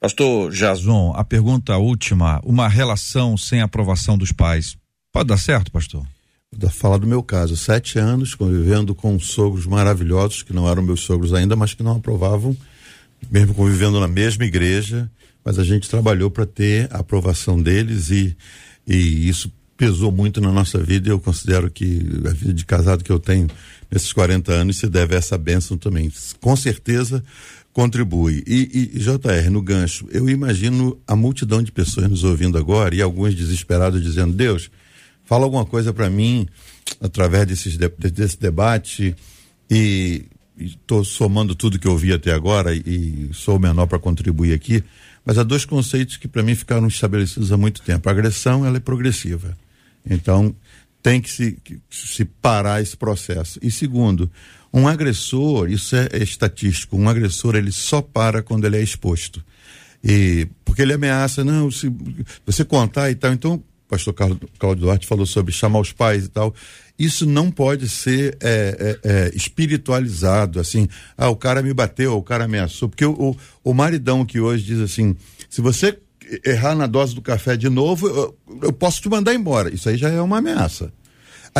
Pastor Jason, a pergunta última: uma relação sem aprovação dos pais. Pode dar certo, pastor? Vou falar do meu caso, sete anos convivendo com sogros maravilhosos, que não eram meus sogros ainda, mas que não aprovavam, mesmo convivendo na mesma igreja, mas a gente trabalhou para ter a aprovação deles e, e isso pesou muito na nossa vida. E eu considero que a vida de casado que eu tenho nesses 40 anos se deve a essa bênção também. Com certeza contribui. E, e, JR, no gancho, eu imagino a multidão de pessoas nos ouvindo agora e alguns desesperados dizendo: Deus, fala alguma coisa para mim através desses, desse debate e estou somando tudo que eu vi até agora e sou o menor para contribuir aqui. Mas há dois conceitos que para mim ficaram estabelecidos há muito tempo. A agressão ela é progressiva. Então tem que se, que se parar esse processo. E segundo, um agressor, isso é, é, estatístico, um agressor ele só para quando ele é exposto. E, porque ele ameaça, não, se você contar e tal. Então, o pastor Cláudio Duarte falou sobre chamar os pais e tal. Isso não pode ser é, é, é, espiritualizado, assim, ah, o cara me bateu, o cara ameaçou. Porque o, o, o maridão que hoje diz assim, se você errar na dose do café de novo, eu, eu posso te mandar embora. Isso aí já é uma ameaça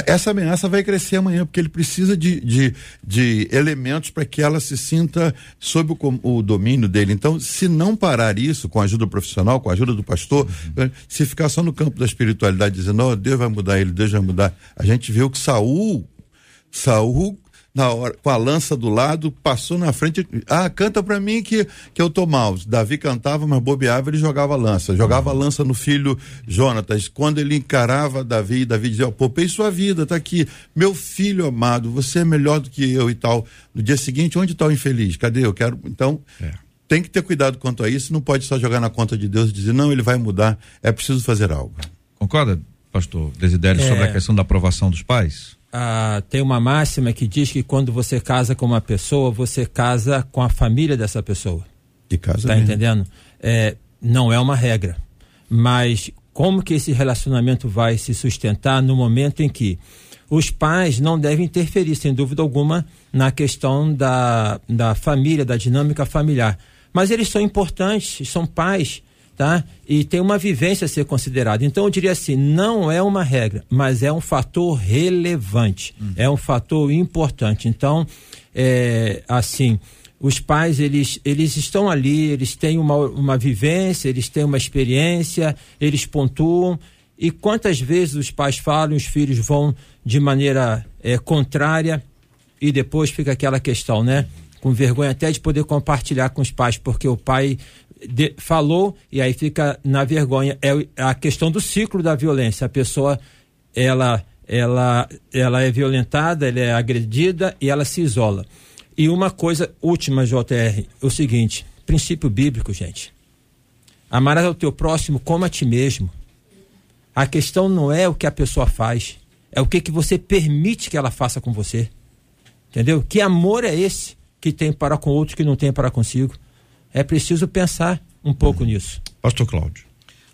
essa ameaça vai crescer amanhã, porque ele precisa de, de, de elementos para que ela se sinta sob o, o, domínio dele. Então, se não parar isso com a ajuda profissional, com a ajuda do pastor, uhum. se ficar só no campo da espiritualidade dizendo, oh, Deus vai mudar ele, Deus vai mudar. A gente viu que Saul, Saul na hora, com a lança do lado, passou na frente. Ah, canta para mim que, que eu tô mal. Davi cantava, mas bobeava, ele jogava lança. Jogava lança no filho Jonatas. Quando ele encarava Davi, Davi dizia: Poupei sua vida, tá aqui. Meu filho amado, você é melhor do que eu e tal. No dia seguinte, onde está o infeliz? Cadê? Eu quero. Então. É. Tem que ter cuidado quanto a isso, não pode só jogar na conta de Deus e dizer, não, ele vai mudar, é preciso fazer algo. Concorda, pastor Desidério, é... sobre a questão da aprovação dos pais? Ah, tem uma máxima que diz que quando você casa com uma pessoa, você casa com a família dessa pessoa. De casa Tá mesmo. entendendo? É, não é uma regra. Mas como que esse relacionamento vai se sustentar no momento em que os pais não devem interferir, sem dúvida alguma, na questão da, da família, da dinâmica familiar. Mas eles são importantes, são pais tá? E tem uma vivência a ser considerada. Então eu diria assim, não é uma regra, mas é um fator relevante, é um fator importante. Então, é, assim, os pais eles, eles estão ali, eles têm uma, uma vivência, eles têm uma experiência, eles pontuam. E quantas vezes os pais falam, os filhos vão de maneira é, contrária e depois fica aquela questão, né? Com vergonha até de poder compartilhar com os pais, porque o pai de, falou e aí fica na vergonha. É a questão do ciclo da violência. A pessoa, ela, ela, ela é violentada, ela é agredida e ela se isola. E uma coisa última, JR, o seguinte: princípio bíblico, gente. Amarás ao teu próximo como a ti mesmo. A questão não é o que a pessoa faz, é o que, que você permite que ela faça com você. Entendeu? Que amor é esse que tem para com outro que não tem para consigo? É preciso pensar um pouco nisso. Pastor Cláudio.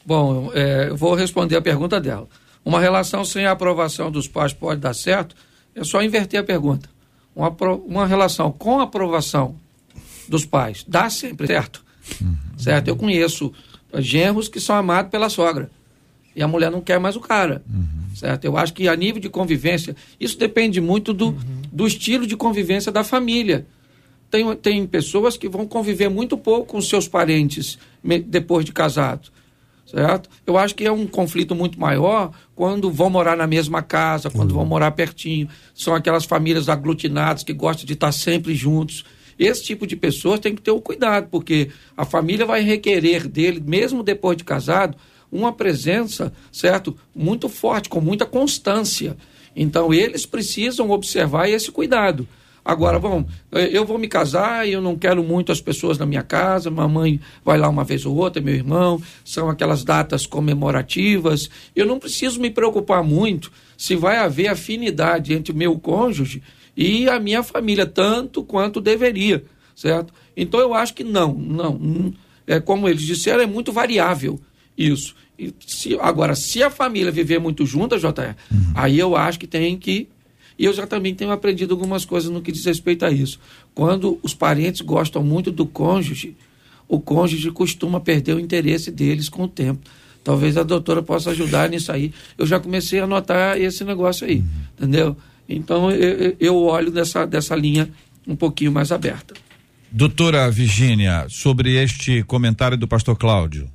Bom, é, eu vou responder a pergunta dela. Uma relação sem a aprovação dos pais pode dar certo? É só inverter a pergunta. Uma, uma relação com aprovação dos pais dá sempre certo. Uhum. Certo? Eu conheço genros que são amados pela sogra. E a mulher não quer mais o cara. Uhum. Certo? Eu acho que a nível de convivência, isso depende muito do, uhum. do estilo de convivência da família. Tem, tem pessoas que vão conviver muito pouco com seus parentes depois de casado. Certo? Eu acho que é um conflito muito maior quando vão morar na mesma casa, quando uhum. vão morar pertinho. São aquelas famílias aglutinadas que gostam de estar sempre juntos. Esse tipo de pessoas tem que ter o cuidado, porque a família vai requerer dele, mesmo depois de casado, uma presença, certo? Muito forte, com muita constância. Então, eles precisam observar esse cuidado. Agora, bom, eu vou me casar e eu não quero muito as pessoas na minha casa, mamãe vai lá uma vez ou outra, meu irmão, são aquelas datas comemorativas. Eu não preciso me preocupar muito se vai haver afinidade entre o meu cônjuge e a minha família, tanto quanto deveria, certo? Então eu acho que não, não. É como eles disseram, é muito variável isso. E se, agora, se a família viver muito junta, JR, uhum. aí eu acho que tem que e eu já também tenho aprendido algumas coisas no que diz respeito a isso. Quando os parentes gostam muito do cônjuge, o cônjuge costuma perder o interesse deles com o tempo. Talvez a doutora possa ajudar nisso aí. Eu já comecei a notar esse negócio aí, entendeu? Então eu, eu olho dessa, dessa linha um pouquinho mais aberta. Doutora Virgínia, sobre este comentário do pastor Cláudio.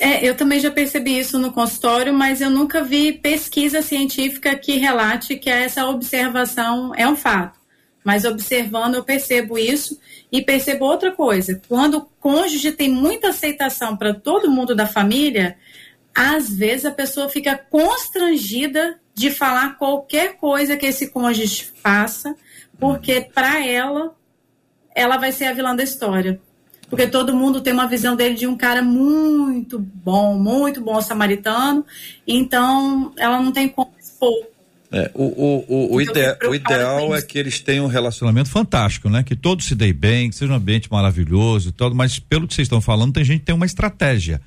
É, eu também já percebi isso no consultório, mas eu nunca vi pesquisa científica que relate que essa observação é um fato. Mas observando, eu percebo isso e percebo outra coisa. Quando o cônjuge tem muita aceitação para todo mundo da família, às vezes a pessoa fica constrangida de falar qualquer coisa que esse cônjuge faça, porque para ela, ela vai ser a vilã da história porque todo mundo tem uma visão dele de um cara muito bom, muito bom samaritano, então ela não tem como expor. É, o, o, o, o, ide o ideal é que eles tenham um relacionamento fantástico, né? Que todos se deem bem, que seja um ambiente maravilhoso e todo, mas pelo que vocês estão falando, tem gente que tem uma estratégia.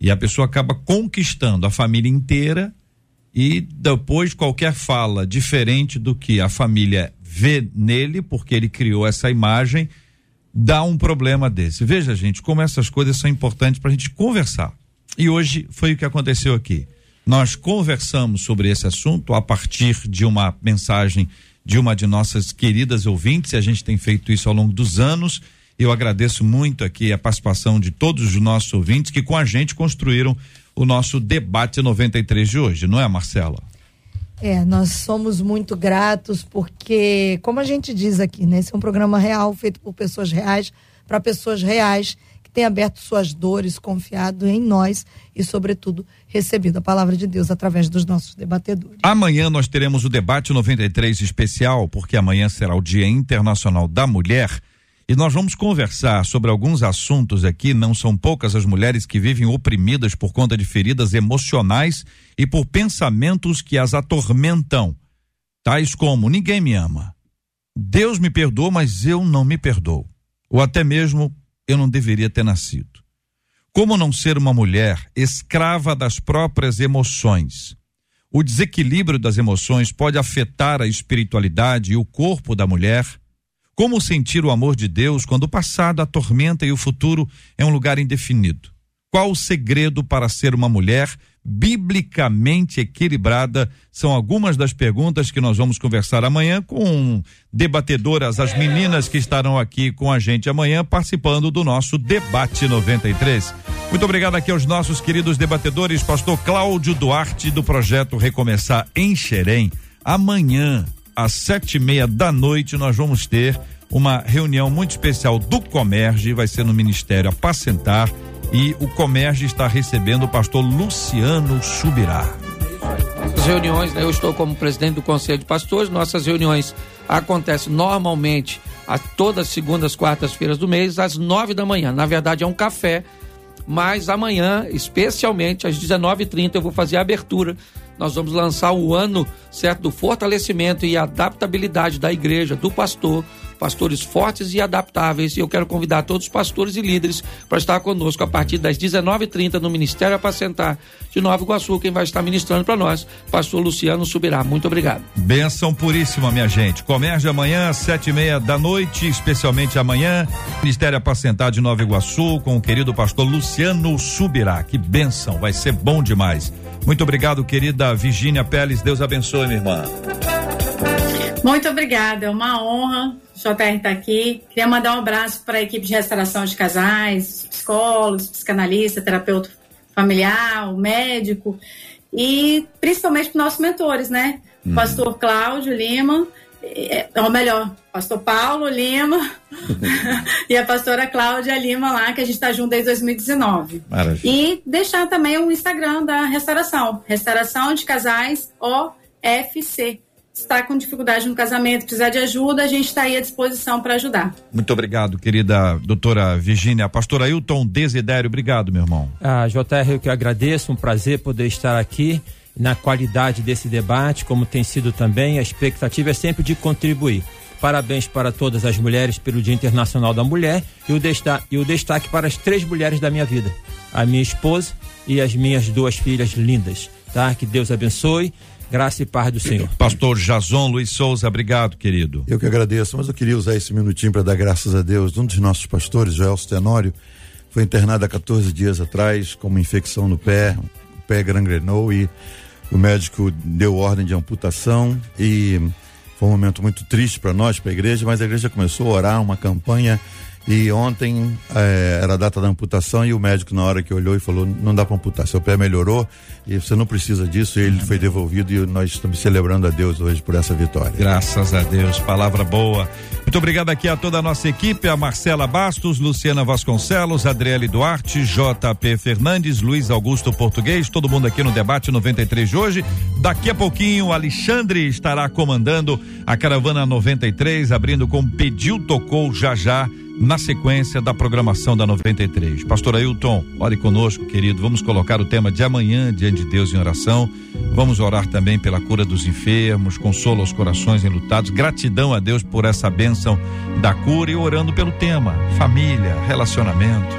E a pessoa acaba conquistando a família inteira e depois qualquer fala diferente do que a família vê nele, porque ele criou essa imagem, dá um problema desse. Veja, gente, como essas coisas são importantes para a gente conversar. E hoje foi o que aconteceu aqui. Nós conversamos sobre esse assunto a partir de uma mensagem de uma de nossas queridas ouvintes, e a gente tem feito isso ao longo dos anos. Eu agradeço muito aqui a participação de todos os nossos ouvintes que com a gente construíram o nosso debate 93 de hoje, não é, Marcela? É, nós somos muito gratos porque, como a gente diz aqui, né, esse é um programa real feito por pessoas reais para pessoas reais que têm aberto suas dores, confiado em nós e, sobretudo, recebido a palavra de Deus através dos nossos debatedores. Amanhã nós teremos o debate 93 especial, porque amanhã será o Dia Internacional da Mulher. E nós vamos conversar sobre alguns assuntos aqui. Não são poucas as mulheres que vivem oprimidas por conta de feridas emocionais e por pensamentos que as atormentam, tais como: ninguém me ama, Deus me perdoa, mas eu não me perdoo, ou até mesmo eu não deveria ter nascido. Como não ser uma mulher escrava das próprias emoções? O desequilíbrio das emoções pode afetar a espiritualidade e o corpo da mulher como sentir o amor de Deus quando o passado atormenta e o futuro é um lugar indefinido? Qual o segredo para ser uma mulher biblicamente equilibrada? São algumas das perguntas que nós vamos conversar amanhã com debatedoras, as meninas que estarão aqui com a gente amanhã participando do nosso debate 93. Muito obrigado aqui aos nossos queridos debatedores, pastor Cláudio Duarte do projeto Recomeçar em Xerém. Amanhã às sete e meia da noite, nós vamos ter uma reunião muito especial do Comerge, vai ser no Ministério Apacentar, e o Comerge está recebendo o pastor Luciano Subirá. As reuniões, né, eu estou como presidente do Conselho de Pastores, nossas reuniões acontecem normalmente a todas segundas, quartas-feiras do mês, às nove da manhã. Na verdade, é um café, mas amanhã, especialmente às 19h30, eu vou fazer a abertura nós vamos lançar o ano certo do fortalecimento e adaptabilidade da igreja, do pastor, pastores fortes e adaptáveis. E eu quero convidar todos os pastores e líderes para estar conosco a partir das 19h30 no Ministério Apacentar de Nova Iguaçu. Quem vai estar ministrando para nós, pastor Luciano Subirá. Muito obrigado. Benção puríssima, minha gente. Comércio amanhã, sete e meia da noite, especialmente amanhã, Ministério Apacentar de Nova Iguaçu, com o querido pastor Luciano Subirá. Que benção, vai ser bom demais. Muito obrigado, querida Virgínia Peles. Deus abençoe, minha irmã. Muito obrigada, é uma honra o JR estar tá aqui. Queria mandar um abraço para a equipe de restauração de casais, psicólogos, psicanalista, terapeuta familiar, o médico e principalmente para nossos mentores, né? Hum. Pastor Cláudio Lima, ou melhor, pastor Paulo Lima e a pastora Cláudia Lima lá, que a gente está junto desde 2019. Maravilha. E deixar também o Instagram da restauração, Restauração de Casais OFC. Está com dificuldade no casamento, precisar de ajuda, a gente está aí à disposição para ajudar. Muito obrigado, querida doutora Virgínia. Pastor Ailton Desidério, obrigado, meu irmão. Ah, JR, eu que agradeço, um prazer poder estar aqui na qualidade desse debate, como tem sido também. A expectativa é sempre de contribuir. Parabéns para todas as mulheres pelo Dia Internacional da Mulher e o, destaque, e o destaque para as três mulheres da minha vida: a minha esposa e as minhas duas filhas lindas. Tá? Que Deus abençoe. Graça e paz do Senhor. Pastor Jason Luiz Souza, obrigado, querido. Eu que agradeço, mas eu queria usar esse minutinho para dar graças a Deus. Um dos nossos pastores, Joel Tenório, foi internado há 14 dias atrás com uma infecção no pé, o pé gangrenou e o médico deu ordem de amputação e foi um momento muito triste para nós, para a igreja, mas a igreja começou a orar uma campanha e ontem é, era a data da amputação e o médico, na hora que olhou e falou: não dá para amputar, seu pé melhorou e você não precisa disso. E ele foi devolvido e nós estamos celebrando a Deus hoje por essa vitória. Graças a Deus, palavra boa. Muito obrigado aqui a toda a nossa equipe: a Marcela Bastos, Luciana Vasconcelos, Adriele Duarte, JP Fernandes, Luiz Augusto Português, todo mundo aqui no debate 93 de hoje. Daqui a pouquinho, Alexandre estará comandando a caravana 93, abrindo com Pediu Tocou Já Já na sequência da programação da 93. Pastor Ailton, ore conosco, querido. Vamos colocar o tema de amanhã diante de Deus em oração. Vamos orar também pela cura dos enfermos, consolo aos corações enlutados. Gratidão a Deus por essa bênção da cura e orando pelo tema família, relacionamento.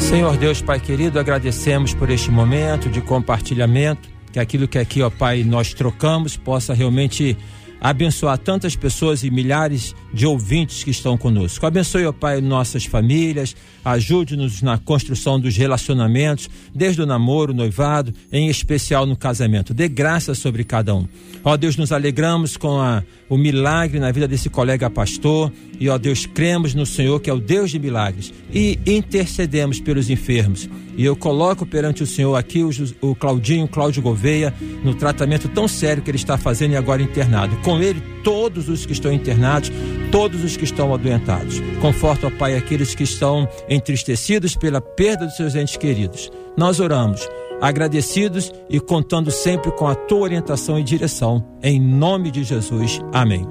Senhor Deus, Pai querido, agradecemos por este momento de compartilhamento, que aquilo que aqui, ó Pai, nós trocamos possa realmente abençoar tantas pessoas e milhares de ouvintes que estão conosco. Abençoe, ó Pai, nossas famílias, ajude-nos na construção dos relacionamentos, desde o namoro, noivado, em especial no casamento. Dê graça sobre cada um. Ó Deus, nos alegramos com a, o milagre na vida desse colega pastor. E, ó Deus, cremos no Senhor, que é o Deus de milagres, e intercedemos pelos enfermos. E eu coloco perante o Senhor aqui o, o Claudinho, Cláudio Gouveia, no tratamento tão sério que ele está fazendo e agora internado. Com ele, todos os que estão internados, todos os que estão adoentados. Conforta, ó Pai, aqueles que estão entristecidos pela perda dos seus entes queridos. Nós oramos agradecidos e contando sempre com a tua orientação e direção. Em nome de Jesus. Amém.